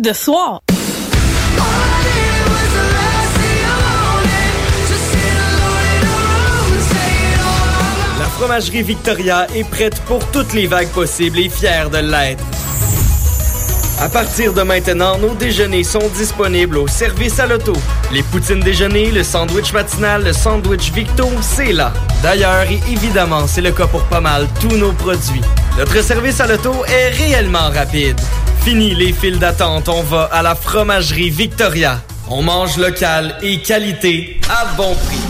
de soir. La fromagerie Victoria est prête pour toutes les vagues possibles et fière de l'être. À partir de maintenant, nos déjeuners sont disponibles au service à l'auto. Les poutines déjeuner, le sandwich matinal, le sandwich Victo, c'est là. D'ailleurs, et évidemment, c'est le cas pour pas mal tous nos produits. Notre service à l'auto est réellement rapide. Fini les files d'attente, on va à la fromagerie Victoria. On mange local et qualité à bon prix.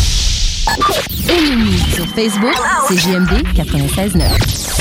Ennemi sur Facebook, c'est JMD 96.9.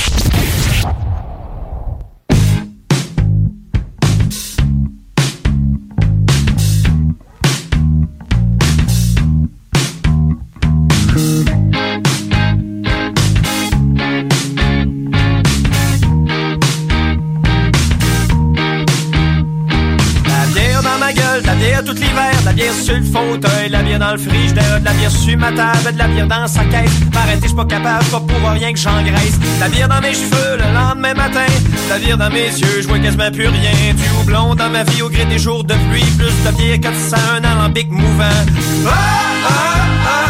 sur le fauteuil, la bière dans le frigidaire, de la bière sur ma table, de la bière dans sa caisse. M'arrêter, j'suis pas capable, pas pour rien que j'engraisse. La bière dans mes cheveux le lendemain matin, la bière dans mes yeux, je vois quasiment plus rien. Du houblon dans ma vie au gré des jours de pluie, plus de bière que ça, un alambic mouvant. Ah, ah, ah,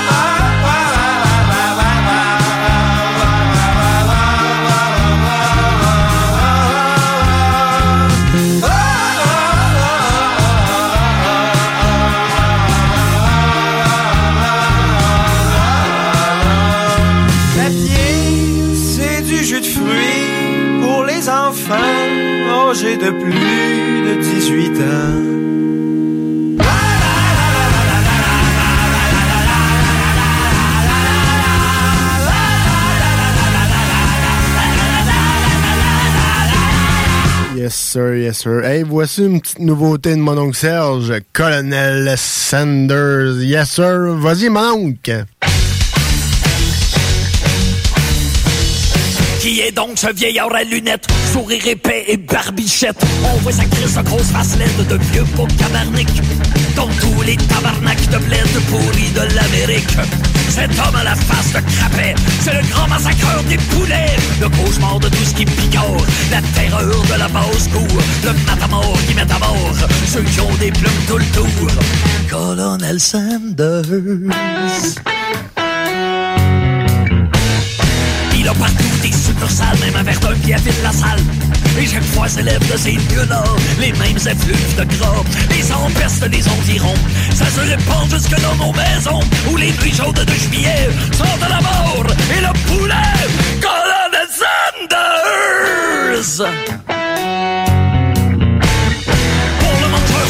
de plus de 18 ans. Yes, sir, yes, sir. Hey, voici une petite nouveauté de mon oncle Serge, Colonel Sanders. Yes, sir. Vas-y, mon oncle. Qui est donc ce vieillard à lunettes, sourire épais et barbichette? On voit sa crise de grosse face laide de vieux beau cabarnic. Comme tous les tabarnaks de bled pourris de l'Amérique. Cet homme à la face de crapet, c'est le grand massacreur des poulets. Le cauchemar de tout ce qui picore, la terreur de la basse-cour. Le matamor qui met à mort ceux qui ont des plumes tout le tour. Colonel Sanders. A partout des succursales, même un verre d'un pied vide la salle. Et chaque fois s'élève de ces lieux-là les mêmes effluves de gras. Les empestent les environs. Ça se répand jusque dans nos maisons où les nuits chaudes de juillet sont de la mort et le poulet. Colonel Sanders!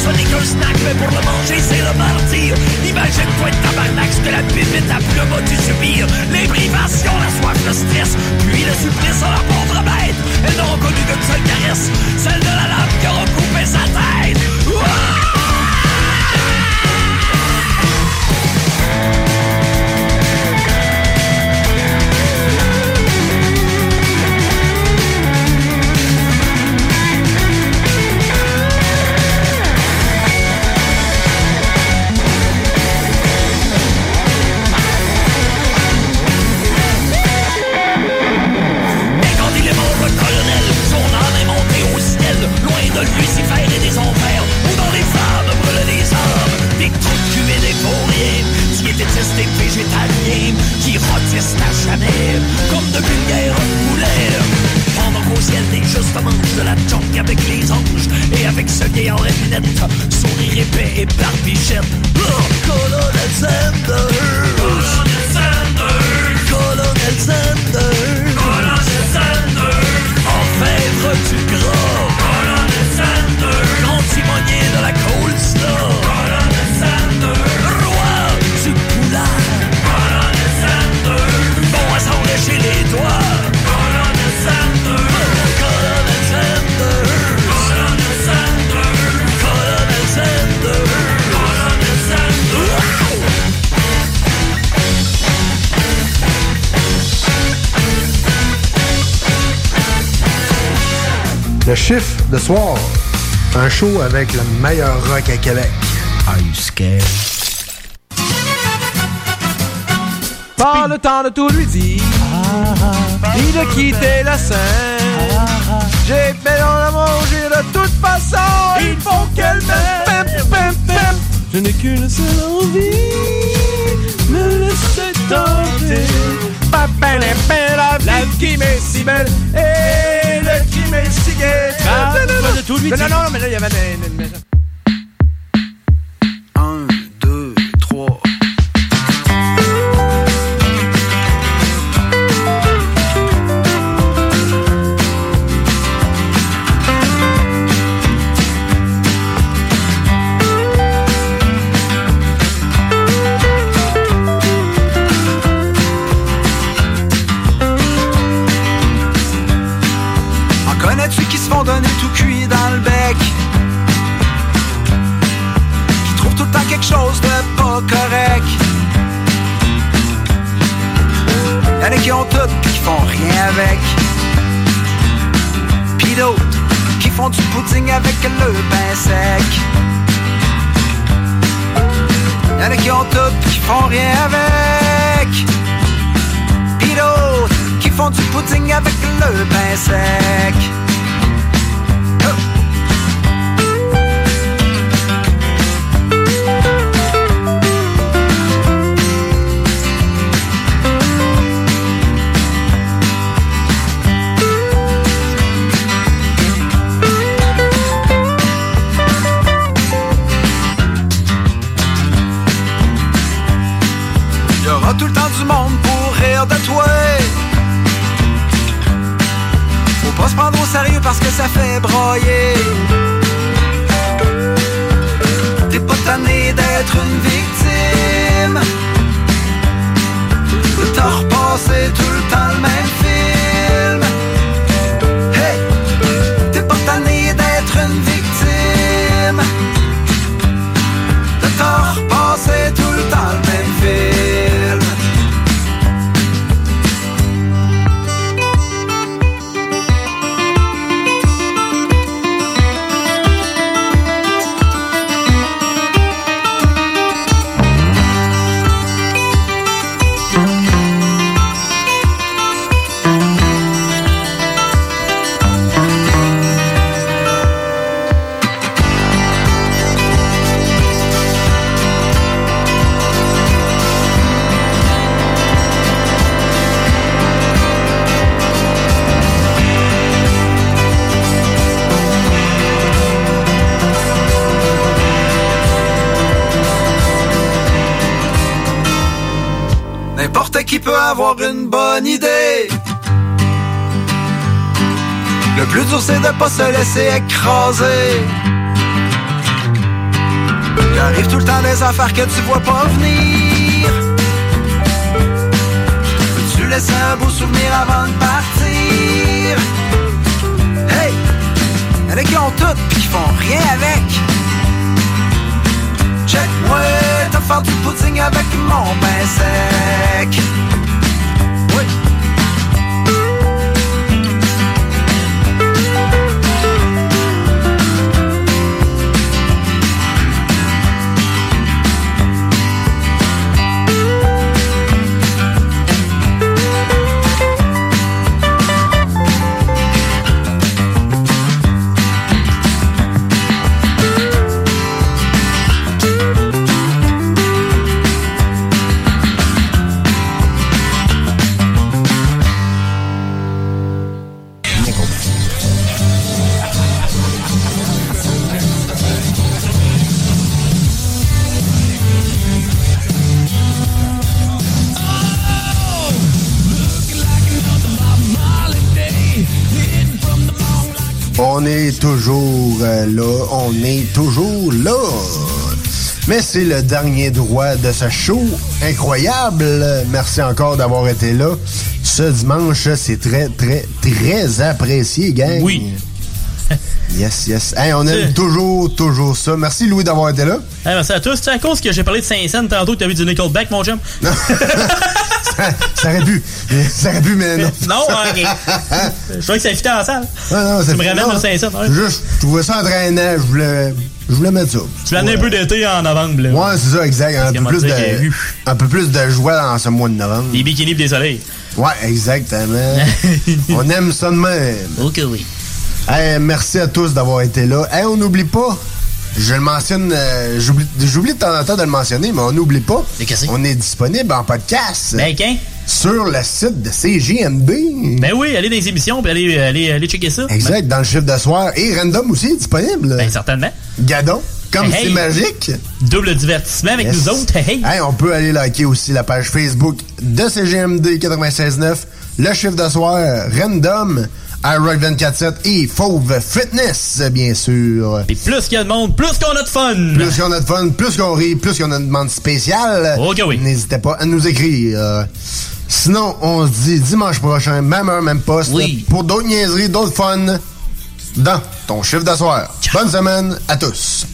Ce n'est qu'un snack, mais pour le manger, c'est le martyr. Imagine-toi de tabarnak ce que la pipette a plus a dû subir. Les privations, la soif, le stress, puis le supplice la pauvre bête. Elles n'auront connu qu'une seule caresse, celle de la lame qui aura coupé sa tête. Qui rôtissent à jamais, comme de vulgaires poulets. Pendant qu'au ciel des justes mangent de la junk avec les anges, et avec ce vieillard à lunettes, sourire épais et barbichette. Oh! Colonel Sanders! Soir. Un show avec le meilleur rock à Québec. Are you scared? Pas le temps de tout lui dire, ni de quitter la scène. J'ai fait dans la manger de toute façon, il faut qu'elle m'aime. Je n'ai qu'une seule envie, me laisser tenter. Pa, pa, la, pa, la vie qui m'est si belle et m'est si gai. Ah, Non, non, non. mais là, il y avait. N'importe qui peut avoir une bonne idée. Le plus dur, c'est de pas se laisser écraser. Il arrive tout le temps des affaires que tu vois pas venir. Peux-tu laisser un beau souvenir avant de partir? Hey! A qui ont tout pis qui font rien avec. Check-moi, t'as faire du pudding avec mon pain sec. Oui. Toujours euh, là, on est toujours là. Mais c'est le dernier droit de ce show. Incroyable. Merci encore d'avoir été là. Ce dimanche, c'est très, très, très apprécié, gang. Oui. Yes, yes. Hey, on aime toujours, toujours ça. Merci, Louis, d'avoir été là. Hey, merci à tous. C'est à cause que j'ai parlé de Saint-Saëns tantôt que t'as vu du Nickelback, mon chum? ça, ça aurait pu. Ça aurait pu, mais non. non, ok. Je crois que ça fitait en salle. Ah, non, tu ça me fait- ramènes non. au Saint-Saëns. ouais. Juste, je trouvais ça entraînant. Je voulais, je voulais mettre ça. Tu l'as un peu d'été en novembre. Là. Ouais, c'est ça, exact. Un peu, plus tu de, un peu plus de joie dans ce mois de novembre. Des bikinis pis des soleils. Ouais, exactement. on aime ça de même. Ok, oui. Hey, merci à tous d'avoir été là. Hey, on n'oublie pas. Je le mentionne, euh, j'oublie j'oublie de temps en temps de le mentionner, mais on n'oublie pas. On est disponible en podcast. Ben? Sur le site de CGMD. Ben oui, allez dans les émissions puis allez, allez, allez checker ça. Exact, dans le chiffre de soir. Et Random aussi est disponible. Ben, certainement. Gadon, comme Hey, c'est hey. magique. Double divertissement avec Yes. nous autres. Hey, Hey, on peut aller liker aussi la page Facebook de CGMD 96.9, le chiffre de soir, Random, iRock 24.7 et Fauve Fitness, bien sûr. Et plus qu'il y a de monde, plus qu'on a de fun. Plus qu'on a de fun, plus qu'on rit, plus qu'on a une demande spéciale. Ok, oui. N'hésitez pas à nous écrire. Sinon, on se dit dimanche prochain, même heure, même poste, Oui. pour d'autres niaiseries, d'autres fun. dans ton chiffre d'asseoir. Bonne semaine à tous.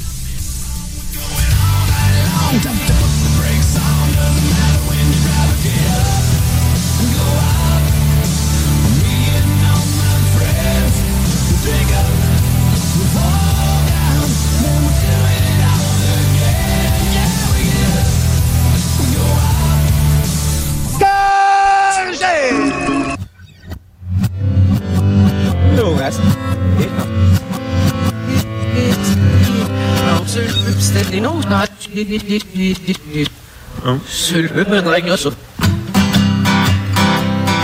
Så.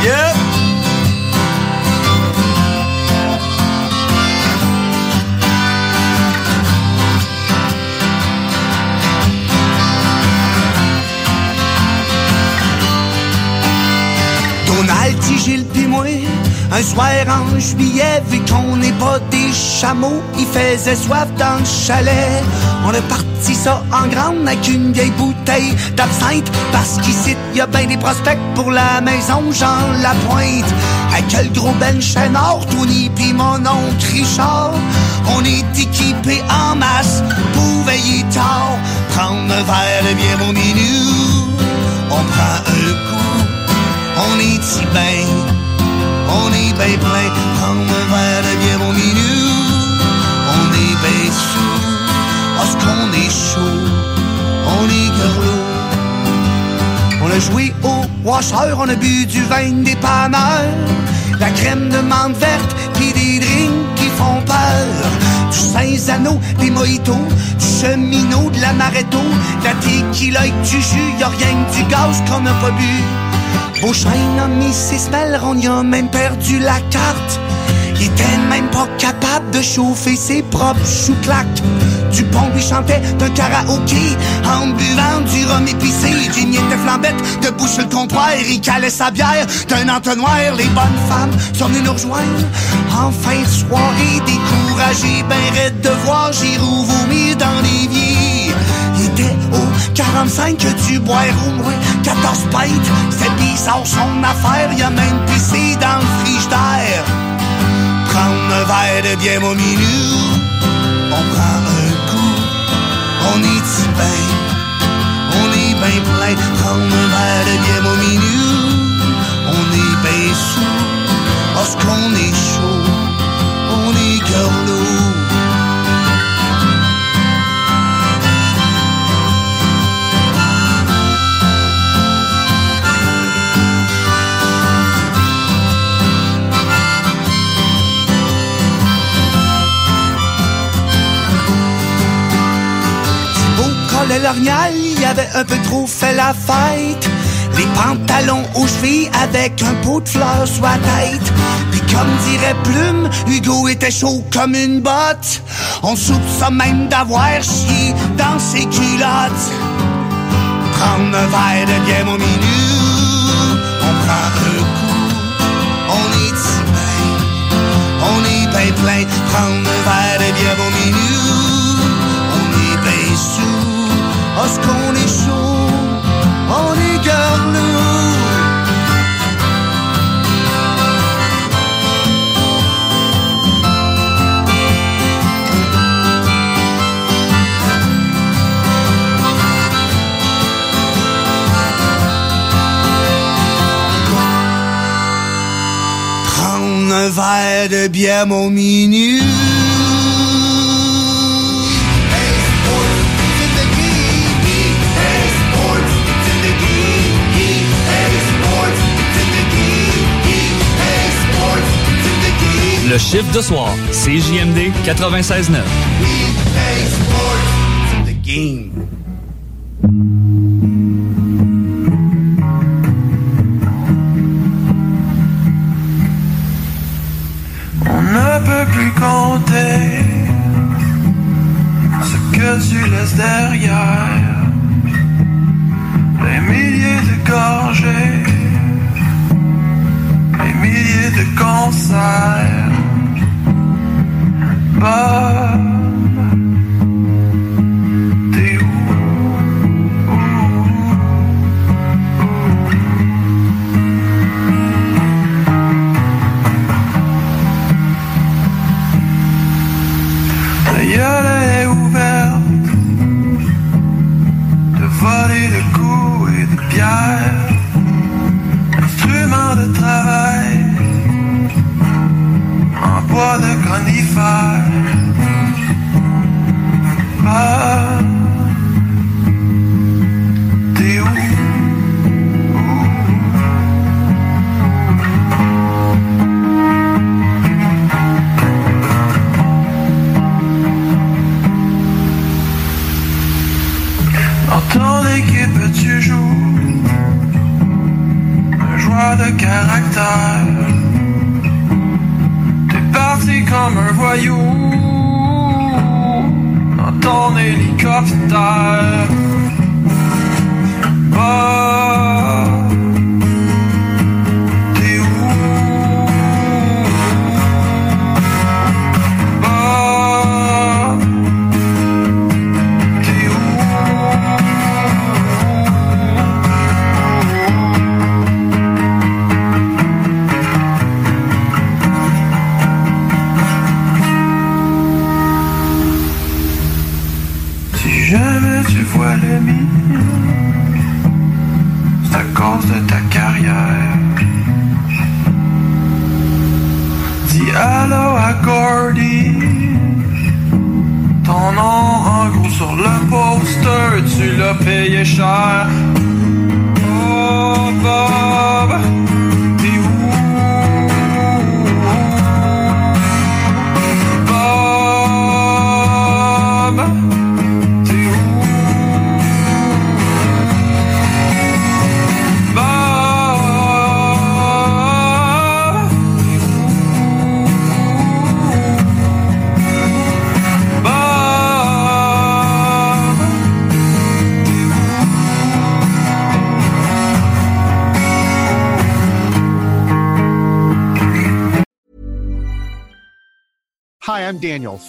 Yeah. Donald, dit Gilles pis moi, un soir en juillet, vu qu'on n'est pas des chameaux, il faisait soif dans le chalet. On a parti ça en grande avec une vieille bouteille d'absinthe, parce qu'ici, y a bien des prospects pour la maison Jean Lapointe. Avec quel gros ben Chénard, Tony pis mon oncle Richard, on est équipés en masse pour veiller tard, prendre un verre de bière au minuit. On prend un coup. On est si bien, on est bien plein, prendre un verre de bière au minuit, on est bien qu'on est chaud, on est garlot. On a joué au washer, on a bu du vin des panneurs, la crème de menthe verte, puis des drinks qui font peur. Du Saint-Zano, des mojitos, du cheminot, de la maretto, de la tequila et du jus, y'a rien que du gaz qu'on n'a pas bu. Beauchesne a mis ses semelles, on y a même perdu la carte. Il était même pas capable de chauffer ses propres chou-claques. Dupont lui chantait d'un karaoké en buvant du rhum épicé. Jimmy était flambette debout sur le comptoir. Il calait sa bière d'un entonnoir. Les bonnes femmes sont venues nous rejoindre en fin de soirée. Découragé, ben raide de voir Giroud vomir dans l'évier. Il était au 45 que tu boire au moins 14 pintes. C'était bizarre son affaire. Il a même pissé dans le frigidaire prendre un verre de bière au minuit. On prend on est bien, on est bien plein. Prendre un verre de bière au minuit, on est bien sous, parce qu'on est chaud, le lorgnal, il avait un peu trop fait la fête. Les pantalons aux chevilles avec un pot de fleurs sur la tête. Puis comme dirait Plume, Hugo était chaud comme une botte. On soupçonne même d'avoir chié dans ses culottes. Prendre un verre de bière au minute, on prend un coup, on est bien, on est bien plein. Prendre un verre de bière au minute, Parce qu'on est chaud, on est garlou. Prendre un verre de bière mon minute. Le chiffre de soir, CJMD 96.9. The game. On ne peut plus compter ce que tu laisses derrière. Les milliers de gorgées, les milliers de concerts. Instrument de travail. En bois de conifère. T'es parti comme un voyou dans ton hélicoptère. Ah,